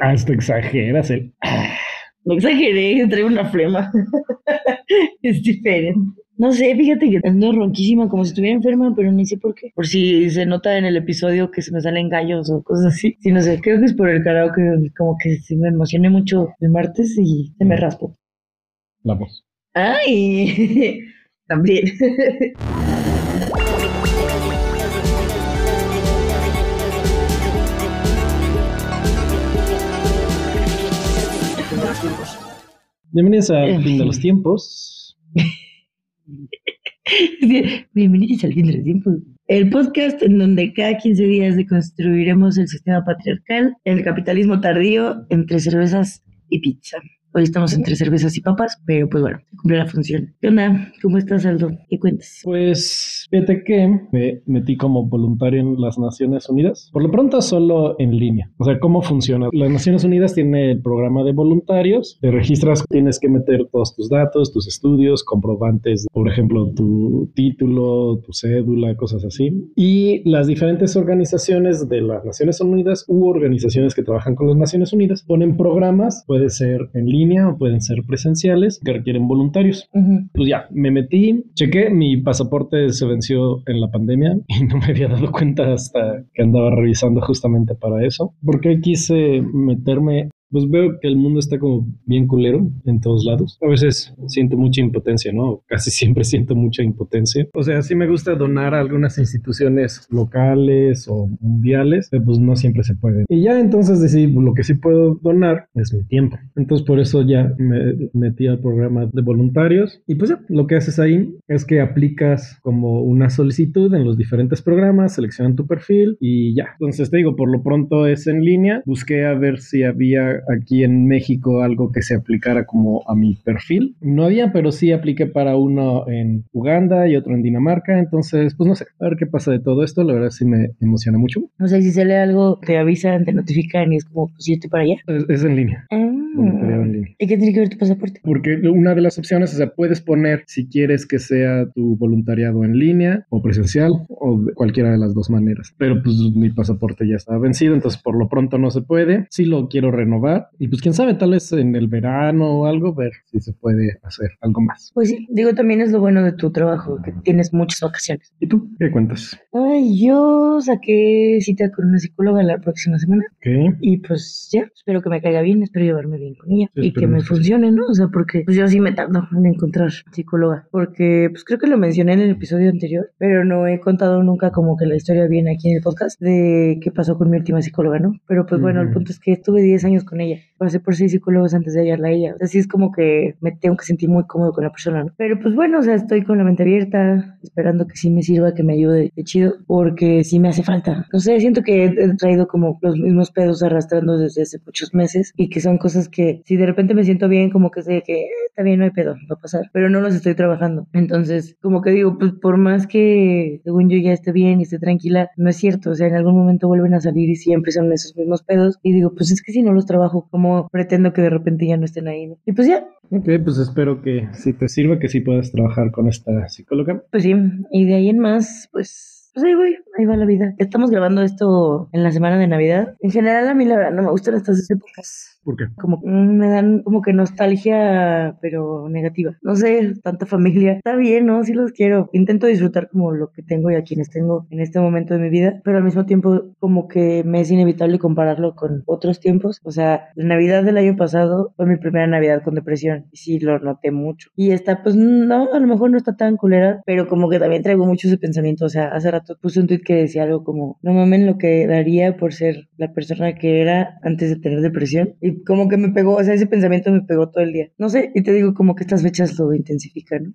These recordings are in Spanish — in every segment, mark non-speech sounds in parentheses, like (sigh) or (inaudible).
Hasta exageras el... No exageré, traigo una flema. (laughs) es diferente. No sé, fíjate que ando ronquísima, como si estuviera enferma, pero ni sé por qué. Por si se nota en el episodio que se me salen gallos o cosas así. Si no sé, creo que es por el karaoke, como que se me emocioné mucho el martes y se me raspo. La voz. ¡Ay! (laughs) También. (laughs) (laughs) Bienvenidos al fin de los tiempos. Bienvenidos al fin de los tiempos. El podcast en donde cada 15 días deconstruiremos el sistema patriarcal, el capitalismo tardío entre cervezas y pizza. Hoy estamos entre cervezas y papas, pero pues bueno, cumple la función. ¿Qué onda? ¿Cómo estás, Aldo? ¿Qué cuentas? Pues fíjate que me metí como voluntario en las Naciones Unidas. Por lo pronto solo en línea. O sea, ¿cómo funciona? Las Naciones Unidas tiene el programa de voluntarios. Te registras, tienes que meter todos tus datos, tus estudios, comprobantes, por ejemplo, tu título, tu cédula, cosas así. Y las diferentes organizaciones de las Naciones Unidas u organizaciones que trabajan con las Naciones Unidas ponen programas, puede ser en línea o pueden ser presenciales que requieren voluntarios. Pues ya, me metí, chequé, mi pasaporte se en la pandemia (laughs) y no me había dado cuenta hasta que andaba revisando justamente para eso, porque quise meterme pues veo que el mundo está como bien culero en todos lados. A veces siento mucha impotencia, ¿no? Casi siempre (laughs) siento mucha impotencia. O sea, sí me gusta donar a algunas instituciones locales o mundiales, pero pues no siempre se puede. Y ya entonces decidí, lo que sí puedo donar es mi tiempo. Entonces por eso ya me metí al programa de voluntarios. Y pues ya, lo que haces ahí es que aplicas como una solicitud en los diferentes programas, seleccionan tu perfil y ya. Entonces te digo, por lo pronto es en línea. Busqué a ver si había aquí en México algo que se aplicara como a mi perfil. No había, pero sí apliqué para uno en Uganda y otro en Dinamarca. Entonces, pues no sé, a ver qué pasa de todo esto. La verdad sí me emociona mucho. No sé si se lee algo, te avisan, te notifican y es como, pues yo estoy para allá. Es, en línea. Ah. en línea. ¿Y qué tiene que ver tu pasaporte? Porque una de las opciones, o sea, puedes poner si quieres que sea tu voluntariado en línea o presencial o de cualquiera de las dos maneras. Pero pues mi pasaporte ya está vencido, entonces por lo pronto no se puede. Si lo quiero renovar y pues quién sabe, tal vez en el verano o algo, ver si se puede hacer algo más. Pues sí, digo, también es lo bueno de tu trabajo, que tienes muchas vacaciones. ¿Y tú qué cuentas? Ay, yo saqué cita con una psicóloga la próxima semana. ¿Qué? Y pues ya, espero que me caiga bien, espero llevarme bien con ella y que me funcione, ¿no? O sea, porque pues yo sí me tardo en encontrar psicóloga, porque pues creo que lo mencioné en el episodio anterior, pero no he contado nunca como que la historia viene aquí en el podcast de qué pasó con mi última psicóloga, ¿no? Pero pues bueno, el punto es que estuve 10 años con ella. Pasé por seis psicólogos antes de hallarla a ella. Así es como que me tengo que sentir muy cómodo con la persona, ¿no? Pero pues bueno, o sea, estoy con la mente abierta, esperando que sí me sirva, que me ayude de chido, porque sí me hace falta. No sé, siento que he traído como los mismos pedos arrastrando desde hace muchos meses y que son cosas que si de repente me siento bien, como que sé que eh, está bien, no hay pedo, va a pasar, pero no los estoy trabajando. Entonces, como que digo, pues por más que según yo ya esté bien y esté tranquila, no es cierto, o sea, en algún momento vuelven a salir y siempre son esos mismos pedos y digo, pues es que si no los trabajo como pretendo que de repente ya no estén ahí, ¿no? Y pues ya. Ok, pues espero que si te sirva, que sí puedas trabajar con esta psicóloga. Pues sí, y de ahí en más, pues pues ahí voy, ahí va la vida. Estamos grabando esto en la semana de Navidad. En general, a mí la verdad no me gustan estas épocas. ¿Por qué? Como me dan como que nostalgia, pero negativa. No sé, tanta familia. Está bien, ¿no? Sí los quiero. Intento disfrutar como lo que tengo y a quienes tengo en este momento de mi vida, pero al mismo tiempo como que me es inevitable compararlo con otros tiempos. O sea, la Navidad del año pasado fue mi primera Navidad con depresión y sí lo noté mucho. Y esta, pues no, a lo mejor no está tan culera, pero como que también traigo mucho ese pensamiento. O sea, hace rato puse un tweet que decía algo como, no mames lo que daría por ser la persona que era antes de tener depresión. Y como que me pegó, o sea, ese pensamiento me pegó todo el día. No sé, y te digo como que estas fechas lo intensifican.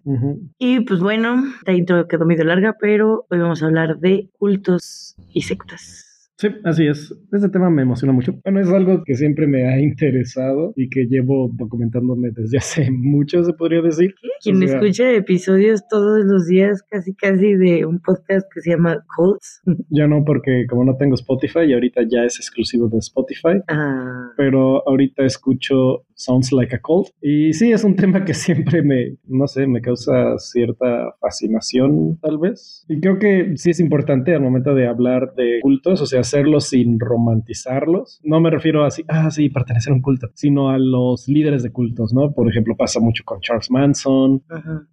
Y pues bueno, esta intro quedó medio larga, pero hoy vamos a hablar de cultos y sectas. Sí, así es. Este tema me emociona mucho. Bueno, es algo que siempre me ha interesado y que llevo documentándome desde (laughs) hace mucho, se podría decir. Quien escucha episodios todos los días, casi casi de un podcast que se llama Cults. (laughs) Ya no, porque como no tengo Spotify y ahorita ya es exclusivo de Spotify. Ah. Pero ahorita escucho Sounds Like a Cult. Y sí, es un (laughs) tema que siempre me, no sé, me causa cierta fascinación, tal vez. Y creo que sí es importante al momento de hablar de cultos, o sea, hacerlo sin romantizarlos. No me refiero a así, ah, sí, pertenecer a un culto, sino a los líderes de cultos, ¿no? Por ejemplo, pasa mucho con Charles Manson,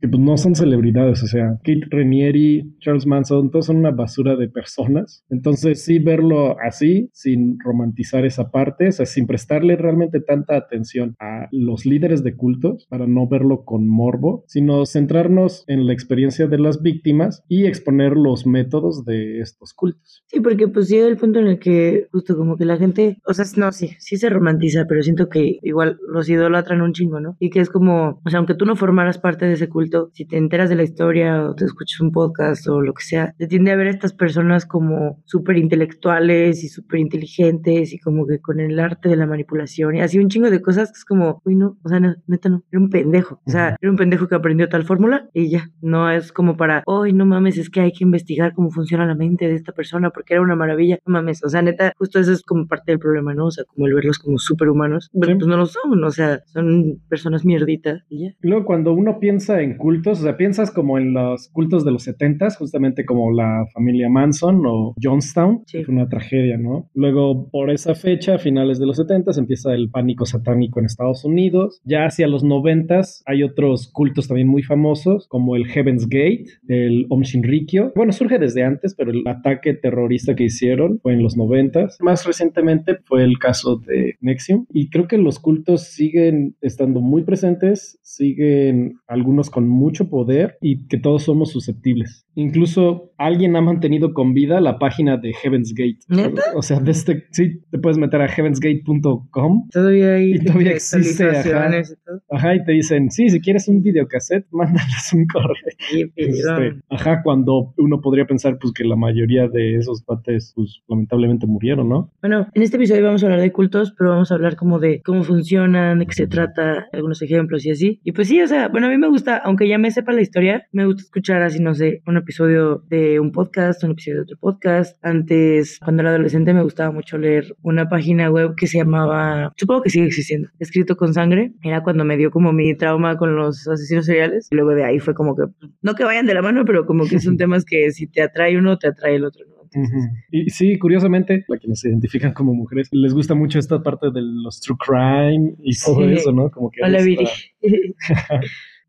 que pues no son celebridades, o sea, Kate Renieri, Charles Manson, todos son una basura de personas. Entonces, sí, verlo así, sin romantizar esa parte, o sea, sin prestarle realmente tanta atención a los líderes de cultos para no verlo con morbo, sino centrarnos en la experiencia de las víctimas y exponer los métodos de estos cultos. Sí, porque pues llega el punto en el que justo como que la gente, o sea, no, sí, sí se romantiza, pero siento que igual los idolatran un chingo, ¿no? Y que es como, o sea, aunque tú no formaras parte de ese culto, si te enteras de la historia o te escuchas un podcast o lo que sea, te tiende a ver a estas personas como súper intelectuales y súper inteligentes y como que con el arte de la manipulación y así un chingo de cosas que es como, uy, no, o sea, neta no, era un pendejo, o sea, era un pendejo que aprendió tal fórmula y ya, no es como para, uy, no mames, es que hay que investigar cómo funciona la mente de esta persona porque era una maravilla, no mames, o sea, neta, justo eso es como parte del problema, ¿no? O sea, como el verlos como superhumanos, pues, pues no lo son, o sea, son personas mierditas y ya. Luego, cuando uno piensa en cultos, o sea, piensas como en los cultos de los setentas, justamente como la familia Manson o Jonestown, que fue una tragedia, ¿no? Luego, por esa fecha, a finales de los setentas, empieza el pánico satánico en Estados Unidos. Ya hacia los noventas hay otros cultos también muy famosos, como el Heaven's Gate, el Om Shinrikyo. Bueno, surge desde antes, pero el ataque terrorista que hicieron fue en los noventas. Más recientemente fue el caso de Nexium. Y creo que los cultos siguen estando muy presentes, siguen algunos con mucho poder y que todos somos susceptibles. Incluso alguien ha mantenido con vida la página de Heaven's Gate. ¿Neta? O sea, desde, este, sí, te puedes meter a heavensgate.com. Todavía hay y todavía existe. Ajá, y todo. ajá, y te dicen, sí, si quieres un videocassette, (laughs) mándales un correo. Este, ajá, cuando uno podría pensar pues que la mayoría de esos pates pues lamentablemente murieron, ¿no? Bueno, en este episodio vamos a hablar de cultos, pero vamos a hablar como de cómo funcionan, de qué se trata, algunos ejemplos y así. Y pues sí, o sea, bueno, a mí me gusta, aunque ya me sepa la historia, me gusta escuchar así, no sé, un episodio de un podcast, un episodio de otro podcast. Antes, cuando era adolescente, me gustaba mucho leer una página web que se llamaba, supongo que sigue existiendo, Escrito con Sangre. Era cuando me dio como mi trauma con los asesinos seriales. Y luego de ahí fue como que, no que vayan de la mano, pero como que son (laughs) temas que si te atrae uno, te atrae el otro, ¿no? Y sí, curiosamente, a quienes se identifican como mujeres, les gusta mucho esta parte de los true crime y todo eso, ¿no? Como que... Hola, Viri. (laughs)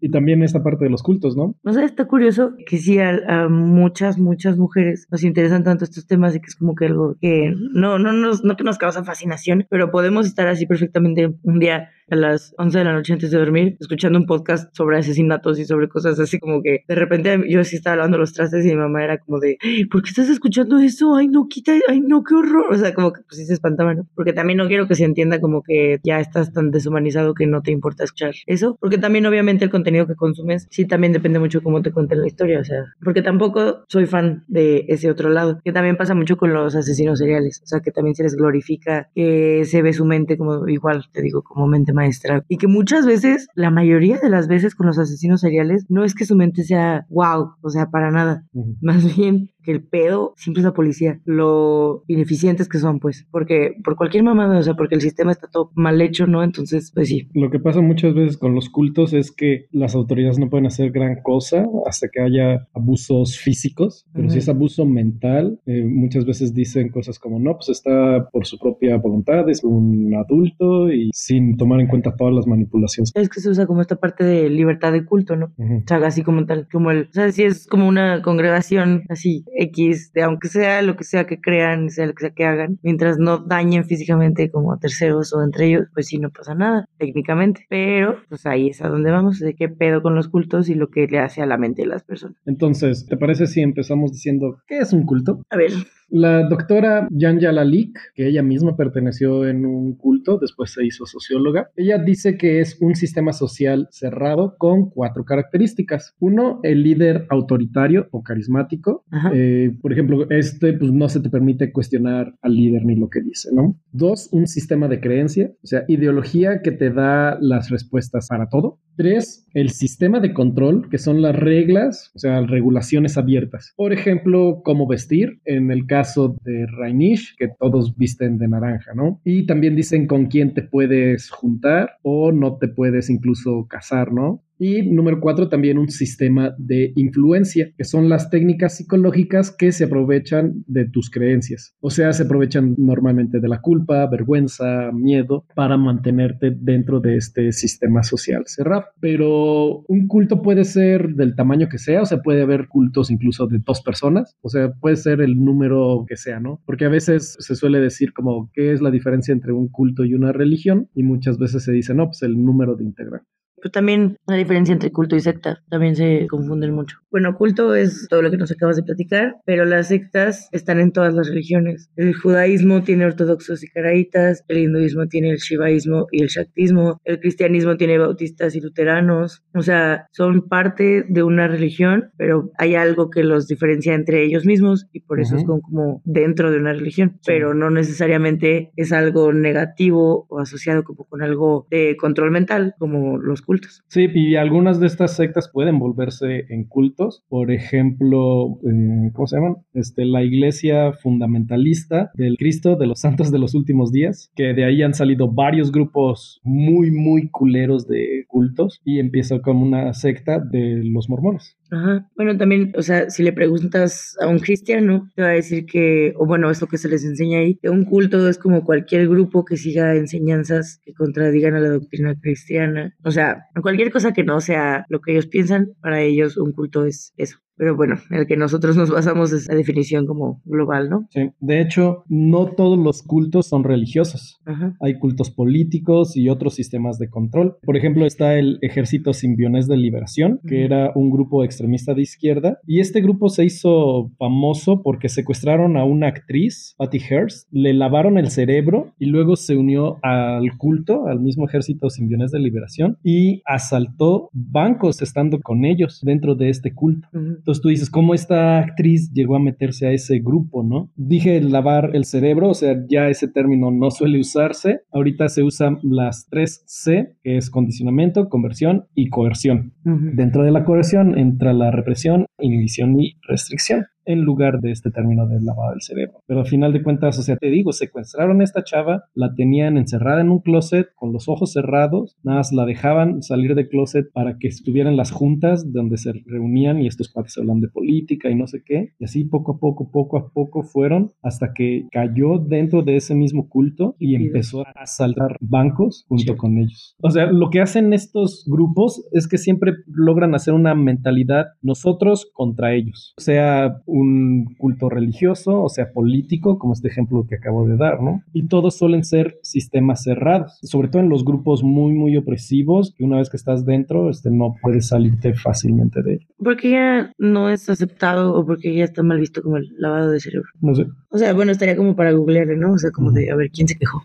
y también esta parte de los cultos, ¿no? O sea, está curioso que sí a, muchas, muchas mujeres nos interesan tanto estos temas y que es como que algo que no, no, nos, no que nos causa fascinación, pero podemos estar así perfectamente un día a las 11 de la noche antes de dormir, escuchando un podcast sobre asesinatos y sobre cosas así como que de repente yo sí estaba lavando los trastes y mi mamá era como de, ¿por qué estás escuchando eso? Ay, no, quita, ay, no, qué horror. O sea, como que pues sí se espantaba, ¿no? Porque también no quiero que se entienda como que ya estás tan deshumanizado que no te importa escuchar eso, porque también obviamente el contenido que consumes sí también depende mucho cómo te cuenten la historia, o sea, porque tampoco soy fan de ese otro lado, que también pasa mucho con los asesinos seriales, o sea, que también se les glorifica, que se ve su mente como igual, te digo, como mente maestra. Y que muchas veces, la mayoría de las veces con los asesinos seriales, no es que su mente sea wow, o sea, para nada. Más bien que el pedo siempre es la policía, lo ineficientes que son, pues, porque por cualquier mamada, o sea, porque el sistema está todo mal hecho, ¿no? Entonces, pues sí. Lo que pasa muchas veces con los cultos es que las autoridades no pueden hacer gran cosa hasta que haya abusos físicos, pero si es abuso mental, eh, muchas veces dicen cosas como, no, pues está por su propia voluntad, es un adulto y sin tomar en cuenta todas las manipulaciones. Es que se usa como esta parte de libertad de culto, ¿no? O sea, así como tal, como el, o sea, si es como una congregación así X, de aunque sea lo que sea que crean, sea lo que sea que hagan, mientras no dañen físicamente como a terceros o entre ellos, pues sí, no pasa nada, técnicamente. Pero, pues ahí es a donde vamos, de qué pedo con los cultos y lo que le hace a la mente de las personas. Entonces, ¿te parece si empezamos diciendo qué es un culto? A ver, la doctora Jan Yalalik, que ella misma perteneció en un culto, después se hizo socióloga, ella dice que es un sistema social cerrado con cuatro características. Uno, el líder autoritario o carismático. Eh, por ejemplo, este pues no se te permite cuestionar al líder ni lo que dice, ¿no? Dos, un sistema de creencia, o sea, ideología que te da las respuestas para todo. Tres, el sistema de control, que son las reglas, o sea, regulaciones abiertas. Por ejemplo, cómo vestir, en el caso de Rainish, que todos visten de naranja, ¿no? Y también dicen con quién te puedes juntar o no te puedes incluso casar, ¿no? Y número cuatro, también un sistema de influencia, que son las técnicas psicológicas que se aprovechan de tus creencias. O sea, se aprovechan normalmente de la culpa, vergüenza, miedo, para mantenerte dentro de este sistema social cerrado. Pero un culto puede ser del tamaño que sea, o sea, puede haber cultos incluso de dos personas, o sea, puede ser el número que sea, ¿no? Porque a veces se suele decir como, ¿qué es la diferencia entre un culto y una religión? Y muchas veces se dice, no, pues el número de integrantes. Pero también la diferencia entre culto y secta también se confunden mucho. Bueno, culto es todo lo que nos acabas de platicar, pero las sectas están en todas las religiones. El judaísmo tiene ortodoxos y caraítas, el hinduismo tiene el shivaísmo y el shaktismo, el cristianismo tiene bautistas y luteranos. O sea, son parte de una religión, pero hay algo que los diferencia entre ellos mismos y por eso es como, dentro de una religión, pero no necesariamente es algo negativo o asociado como con algo de control mental, como los cultos. Sí, y algunas de estas sectas pueden volverse en cultos. Por ejemplo, eh, ¿cómo se llaman? Este, la iglesia fundamentalista del Cristo de los Santos de los Últimos Días, que de ahí han salido varios grupos muy, muy culeros de cultos y empieza como una secta de los mormones. Ajá. Bueno, también, o sea, si le preguntas a un cristiano, te va a decir que, o bueno, es lo que se les enseña ahí, que un culto es como cualquier grupo que siga enseñanzas que contradigan a la doctrina cristiana. O sea, cualquier cosa que no sea lo que ellos piensan, para ellos un culto es eso. Pero bueno, el que nosotros nos basamos es la definición como global, ¿no? Sí, de hecho, no todos los cultos son religiosos. Hay cultos políticos y otros sistemas de control. Por ejemplo, está el Ejército Simbionés de Liberación, que era un grupo extremista de izquierda. Y este grupo se hizo famoso porque secuestraron a una actriz, Patty Hearst, le lavaron el cerebro y luego se unió al culto, al mismo Ejército Simbionés de Liberación, y asaltó bancos estando con ellos dentro de este culto. Entonces tú dices, ¿cómo esta actriz llegó a meterse a ese grupo, no? Dije lavar el cerebro, o sea, ya ese término no suele usarse. Ahorita se usan las tres C, que es condicionamiento, conversión y coerción. Dentro de la coerción entra la represión, inhibición y restricción en lugar de este término de lavado del cerebro. Pero al final de cuentas, o sea, te digo, secuestraron a esta chava, la tenían encerrada en un closet con los ojos cerrados, nada más la dejaban salir del closet para que estuvieran las juntas donde se reunían y estos cuates hablan de política y no sé qué. Y así poco a poco, poco a poco fueron hasta que cayó dentro de ese mismo culto y empezó a asaltar bancos junto con ellos. O sea, lo que hacen estos grupos es que siempre logran hacer una mentalidad nosotros contra ellos. O sea, un culto religioso, o sea, político, como este ejemplo que acabo de dar, ¿no? Y todos suelen ser sistemas cerrados, sobre todo en los grupos muy, muy opresivos, que una vez que estás dentro, este, no puedes salirte fácilmente de ello. Porque ya no es aceptado o porque ya está mal visto como el lavado de cerebro. No sé. O sea, bueno, estaría como para googlearle, ¿no? O sea, como de a ver quién se quejó.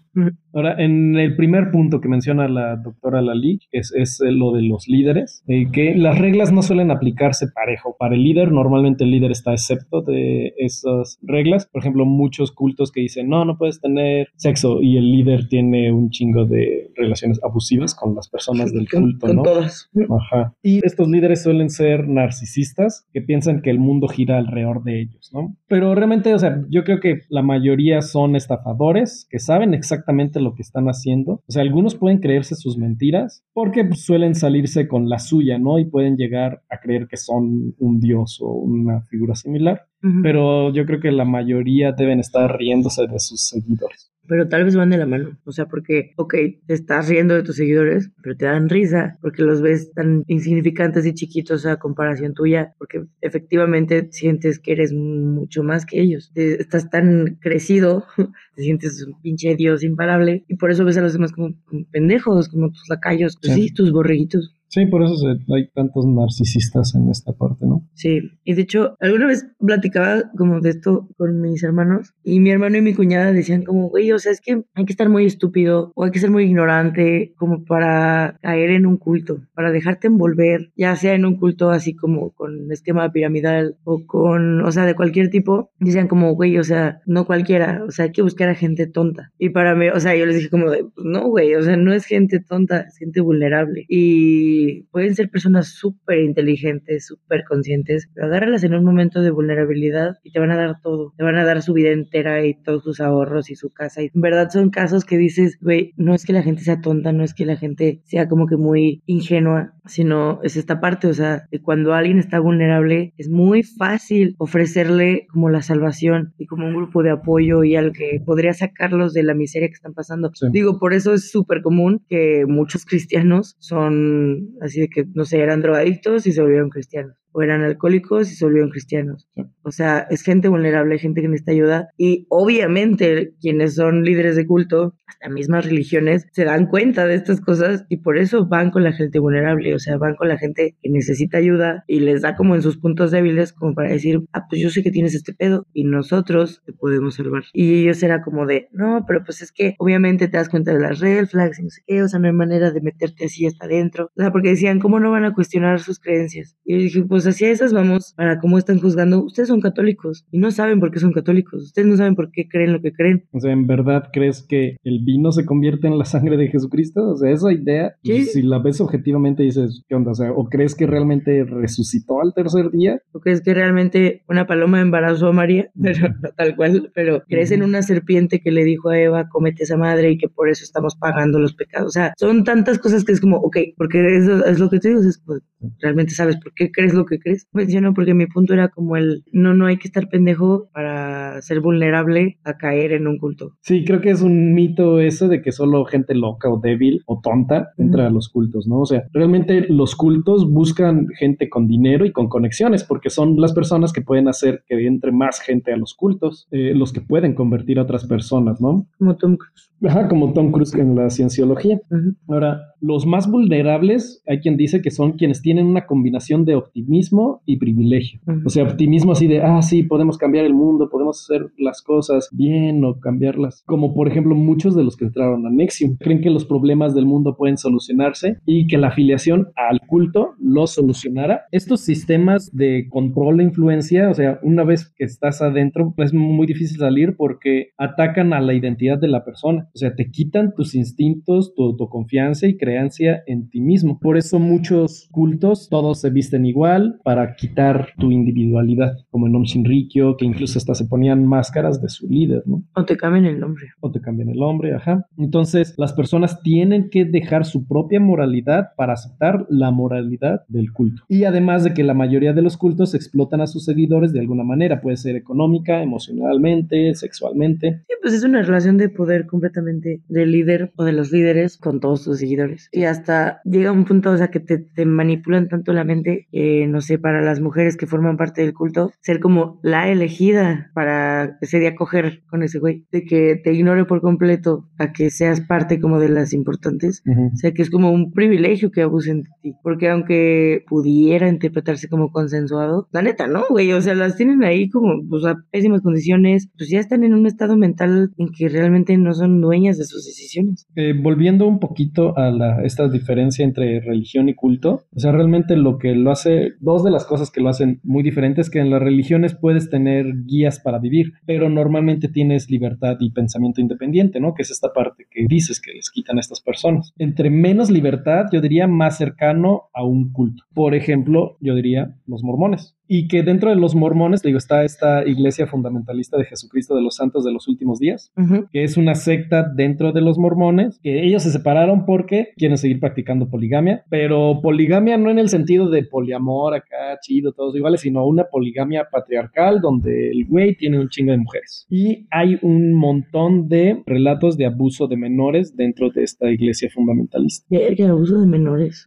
Ahora, en el primer punto que menciona la doctora Lali, es, es lo de los líderes, eh, que las reglas no suelen aplicarse parejo. Para el líder, normalmente el líder está excepto de esas reglas. Por ejemplo, muchos cultos que dicen, no, no puedes tener sexo y el líder tiene un chingo de relaciones abusivas con las personas del (laughs) culto, con ¿no? todas. Ajá. Y estos líderes suelen ser narcisistas que piensan que el mundo gira alrededor de ellos, ¿no? Pero realmente, o sea, yo creo que la mayoría son estafadores que saben exactamente lo que están haciendo. O sea, algunos pueden creerse sus mentiras porque pues, suelen salirse con la suya, ¿no? Y pueden llegar a creer que son un dios o una figura similar. Pero yo creo que la mayoría deben estar riéndose de sus seguidores pero tal vez van de la mano. O sea, porque, ok, te estás riendo de tus seguidores, pero te dan risa porque los ves tan insignificantes y chiquitos a comparación tuya, porque efectivamente sientes que eres mucho más que ellos. estás tan crecido, (laughs) te sientes un pinche dios imparable y por eso ves a los demás como, pendejos, como tus lacayos, pues sí. tus borreguitos. Sí, por eso hay tantos narcisistas en esta parte, ¿no? Sí, y de hecho, alguna vez platicaba como de esto con mis hermanos y mi hermano y mi cuñada decían como, güey, o sea, es que hay que estar muy estúpido o hay que ser muy ignorante como para caer en un culto, para dejarte envolver, ya sea en un culto así como con esquema piramidal o con, o sea, de cualquier tipo. Decían como, güey, o sea, no cualquiera, o sea, hay que buscar a gente tonta. Y para mí, o sea, yo les dije como, no, güey, o sea, no es gente tonta, es gente vulnerable. Y pueden ser personas súper inteligentes, súper conscientes, pero agárralas en un momento de vulnerabilidad y te van a dar todo. Te van a dar su vida entera y todos sus ahorros y su casa. Y en verdad son casos que dices, güey, no es que la gente sea tonta, no es que la gente sea como que muy ingenua, sino es esta parte, o sea, de cuando alguien está vulnerable, es muy fácil ofrecerle como la salvación y como un grupo de apoyo y algo que podría sacarlos de la miseria que están pasando. Digo, por eso es súper común que muchos cristianos son así de que, no sé, eran drogadictos y se volvieron cristianos o eran alcohólicos y se volvieron cristianos. O sea, es gente vulnerable, gente que necesita ayuda y obviamente quienes son líderes de culto, hasta mismas religiones, se dan cuenta de estas cosas y por eso van con la gente vulnerable, o sea, van con la gente que necesita ayuda y les da como en sus puntos débiles como para decir, ah, pues yo sé que tienes este pedo y nosotros te podemos salvar. Y ellos era como de, no, pero pues es que obviamente te das cuenta de las red flags y no sé qué, o sea, no hay manera de meterte así hasta adentro. O sea, porque decían, ¿cómo no van a cuestionar sus creencias? Y yo dije, pues pues hacia esas vamos para cómo están juzgando. Ustedes son católicos y no saben por qué son católicos. Ustedes no saben por qué creen lo que creen. O sea, ¿en verdad crees que el vino se convierte en la sangre de Jesucristo? O sea, esa idea, si la ves objetivamente dices, ¿qué onda? O sea, ¿o crees que realmente resucitó al tercer día? ¿O crees que realmente una paloma embarazó a María? (laughs) Pero tal cual, pero crees en una serpiente que le dijo a Eva, comete esa madre y que por eso estamos pagando los pecados. O sea, son tantas cosas que es como, ok, porque eso es lo que te digo, es, pues, realmente sabes por qué crees lo que crees. Menciono porque mi punto era como el no, no hay que estar pendejo para ser vulnerable a caer en un culto. Sí, creo que es un mito eso de que solo gente loca o débil o tonta entra a los cultos, ¿no? O sea, realmente los cultos buscan gente con dinero y con conexiones porque son las personas que pueden hacer que entre más gente a los cultos, eh, los que pueden convertir a otras personas, ¿no? Como Tom Cruise. Ajá, como Tom Cruise en la cienciología. Ahora, los más vulnerables, hay quien dice que son quienes tienen una combinación de optimismo y privilegio. O sea, optimismo así de, ah, sí, podemos cambiar el mundo, podemos hacer las cosas bien o cambiarlas. Como por ejemplo muchos de los que entraron a Nexium. Creen que los problemas del mundo pueden solucionarse y que la afiliación al culto lo solucionara. Estos sistemas de control e influencia, o sea, una vez que estás adentro, es muy difícil salir porque atacan a la identidad de la persona. O sea, te quitan tus instintos, tu autoconfianza y creencia en ti mismo. Por eso muchos cultos, todos se visten igual para quitar tu individualidad, como en Om Shinrikyo, que incluso hasta se ponían máscaras de su líder, ¿no? O te cambian el nombre. O te cambian el nombre, ajá. Entonces, las personas tienen que dejar su propia moralidad para aceptar la moralidad del culto. Y además de que la mayoría de los cultos explotan a sus seguidores de alguna manera, puede ser económica, emocionalmente, sexualmente. Sí, pues es una relación de poder completamente del líder o de los líderes con todos sus seguidores. Y hasta llega un punto, o sea, que te, te manipulan tanto la mente, no sé, para las mujeres que forman parte del culto, ser como la elegida para ese día coger con ese güey, de que te ignore por completo a que seas parte como de las importantes. O sea, que es como un privilegio que abusen de ti, porque aunque pudiera interpretarse como consensuado, la neta, ¿no, güey? O sea, las tienen ahí como, pues, a pésimas condiciones, pues ya están en un estado mental en que realmente no son dueños de sus decisiones. Eh, volviendo un poquito a la, esta diferencia entre religión y culto, o sea, realmente lo que lo hace, dos de las cosas que lo hacen muy diferentes, que en las religiones puedes tener guías para vivir, pero normalmente tienes libertad y pensamiento independiente, ¿no? Que es esta parte que dices que les quitan a estas personas. Entre menos libertad, yo diría más cercano a un culto. Por ejemplo, yo diría los mormones y que dentro de los mormones, digo, está esta iglesia fundamentalista de Jesucristo de los Santos de los Últimos Días, que es una secta dentro de los mormones, que ellos se separaron porque quieren seguir practicando poligamia, pero poligamia no en el sentido de poliamor acá, chido, todos iguales, sino una poligamia patriarcal donde el güey tiene un chingo de mujeres. Y hay un montón de relatos de abuso de menores dentro de esta iglesia fundamentalista. ¿Qué abuso de menores?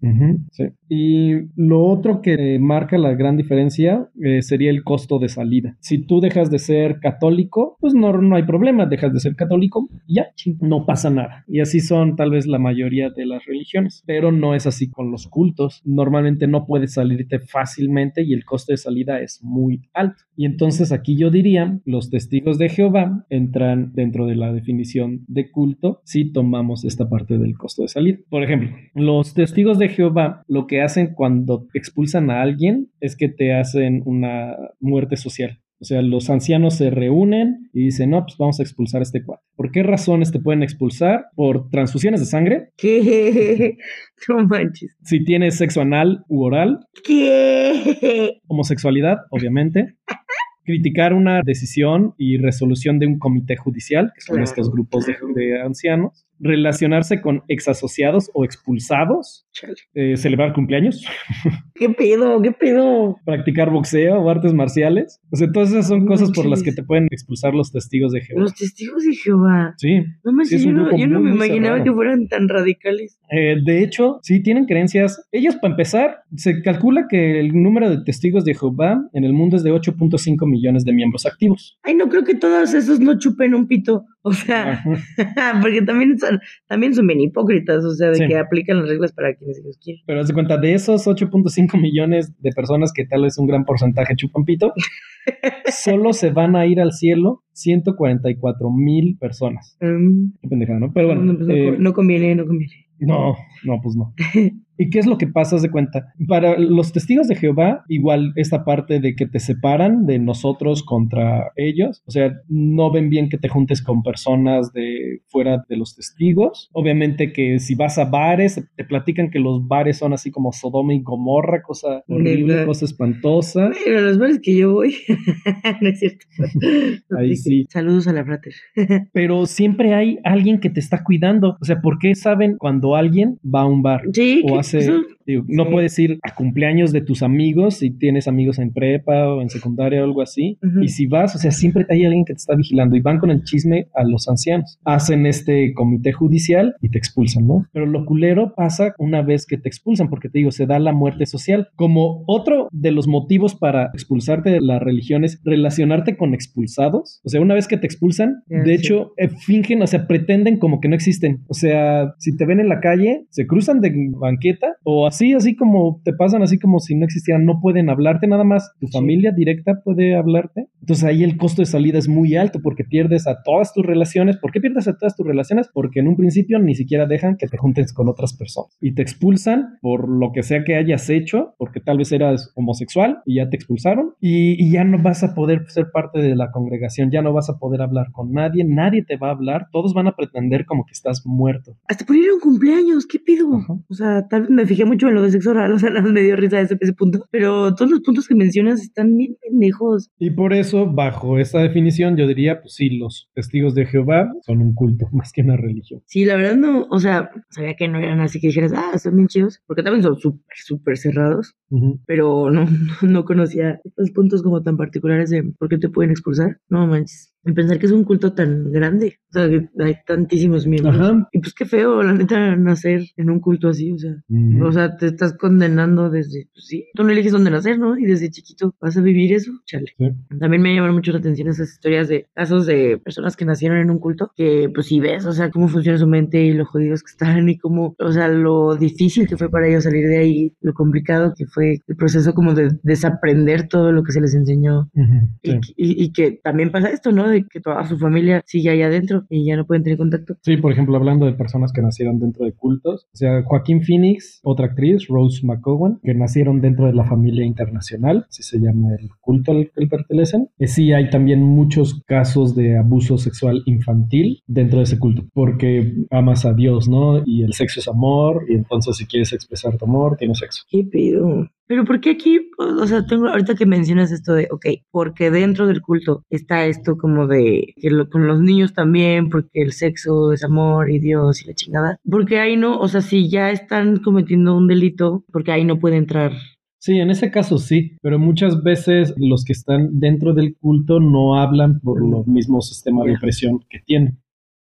sí. Y lo otro que marca la gran diferencia eh, sería el costo de salida. Si tú dejas de ser católico, pues no, no hay problema, dejas de ser católico, ya, no pasa nada. Y así son tal vez la mayoría de las religiones, pero no es así con los cultos. Normalmente no puedes salirte fácilmente y el costo de salida es muy alto. Y entonces aquí yo diría, los testigos de Jehová entran dentro de la definición de culto si tomamos esta parte del costo de salida. Por ejemplo, los testigos de Jehová lo que hacen cuando expulsan a alguien es que te hacen una muerte social. O sea, los ancianos se reúnen y dicen, no, pues vamos a expulsar a este cuate. ¿Por qué razones te pueden expulsar? ¿Por transfusiones de sangre? (laughs) ¿Qué? No manches. Si tienes sexo anal u oral. ¿Qué? Homosexualidad, obviamente. criticar una decisión y resolución de un comité judicial, que son estos grupos de, de ancianos, relacionarse con exasociados o expulsados, eh, celebrar cumpleaños, (laughs) ¿Qué pedo? ¿Qué pedo? practicar boxeo o artes marciales. O sea, todas esas son No cosas por las que te pueden expulsar los testigos de Jehová. Los testigos de Jehová. Sí. No manches, Sí, es yo, no, yo me imaginaba cerrado. que fueran tan radicales. Eh, de hecho, sí tienen creencias. Ellos, para empezar, se calcula que el número de testigos de Jehová en el mundo es de 8.5 millones de miembros activos. Ay, no creo que todos esos no chupen un pito. O sea, (laughs) porque también también son bien hipócritas, o sea, de Sí. que aplican las reglas para quienes ellos quieren. Pero haz de cuenta, de esos 8.5 millones de personas que tal vez un gran porcentaje chupan pito, (laughs) solo se van a ir al cielo 144 mil personas. Mm, Qué pendejada, ¿no? Pero bueno, no, pues no, eh, no conviene, no conviene. no, no, pues no. (laughs) ¿Y qué es lo que pasa? Haz de cuenta. Para los testigos de Jehová, igual esta parte de que te separan de nosotros contra ellos, o sea, no ven bien que te juntes con personas de fuera de los testigos. Obviamente que si vas a bares, te platican que los bares son así como Sodoma y Gomorra, cosa horrible, Neta. cosa espantosa. Pero los bares que yo voy, (laughs) no es cierto. (laughs) Ahí sí. Saludos a la frater. (laughs) Pero siempre hay alguien que te está cuidando. O sea, ¿por qué saben cuando alguien va a un bar? Sí, o hace, eso- digo, no sí. puedes ir a cumpleaños de tus amigos si tienes amigos en prepa o en secundaria o algo así. Y si vas, o sea, siempre hay alguien que te está vigilando y van con el chisme a los ancianos. Hacen este comité judicial y te expulsan, ¿no? Pero lo culero pasa una vez que te expulsan, porque te digo, se da la muerte social. Como otro de los motivos para expulsarte de la religión es relacionarte con expulsados. O sea, una vez que te expulsan, de sí. hecho, eh, fingen, o sea, pretenden como que no existen. O sea, si te ven en la calle, se cruzan de banqueta o así, así como te pasan, así como si no existieran, no pueden hablarte nada más. Tu Sí. familia directa puede hablarte. Entonces ahí el costo de salida es muy alto porque pierdes a todas tus relaciones. ¿Por qué pierdes a todas tus relaciones? Porque en un principio ni siquiera dejan que te juntes con otras personas y te expulsan por lo que sea que hayas hecho, porque tal vez eras homosexual y ya te expulsaron y, y ya no vas a poder ser parte de la congregación, ya no vas a poder hablar con nadie, nadie te va a hablar, todos van a pretender como que estás muerto. Hasta por ir a un cumpleaños, ¿qué pido? Ajá. O sea, tal vez me fijé mucho en lo de sexo oral, o sea, (laughs) me dio risa ese, ese punto. Pero todos los puntos que mencionas están bien pendejos. Y por eso, bajo esta definición, yo diría, pues sí, los testigos de Jehová son un culto (laughs) más que una religión. Sí, la verdad no, o sea, sabía que no eran así que dijeras, ah, son bien chidos, porque también son súper, súper cerrados, Ujú. pero no, (laughs) no conocía estos puntos como tan particulares de por qué te pueden expulsar. No manches. En pensar que es un culto tan grande, o sea, que hay tantísimos miembros. Ajá. Y pues qué feo, la neta, nacer en un culto así, o sea. Ujú. O sea, te estás condenando desde, pues sí, tú no eliges dónde nacer, ¿no? Y desde chiquito vas a vivir eso, chale. Sí. También me llaman mucho la atención esas historias de casos de personas que nacieron en un culto, que pues si ves, o sea, cómo funciona su mente y lo jodidos que están y cómo, o sea, lo difícil que fue para ellos salir de ahí, lo complicado que fue el proceso como de desaprender todo lo que se les enseñó. Ujú. Y, Sí. y- y que también pasa esto, ¿no? De que toda su familia sigue ahí adentro y ya no pueden tener contacto. Sí, por ejemplo, hablando de personas que nacieron dentro de cultos, o sea, Joaquín Phoenix, otra actriz, Rose McGowan, que nacieron dentro de la familia internacional, así se llama el culto al que pertenecen. Eh, sí, hay también muchos casos de abuso sexual infantil dentro de ese culto, porque amas a Dios, ¿no? Y el sexo es amor, y entonces si quieres expresar tu amor, tienes sexo. ¿Qué pido? Pero ¿por qué aquí, o sea, tengo ahorita que mencionas esto de, ok, porque dentro del culto está esto como de que lo- con los niños también, porque el sexo es amor y Dios y la chingada. Porque ahí no, o sea, si ya están cometiendo un delito, porque ahí no puede entrar. Sí, en ese caso sí, pero muchas veces los que están dentro del culto no hablan por los mismos sistemas de presión que tienen.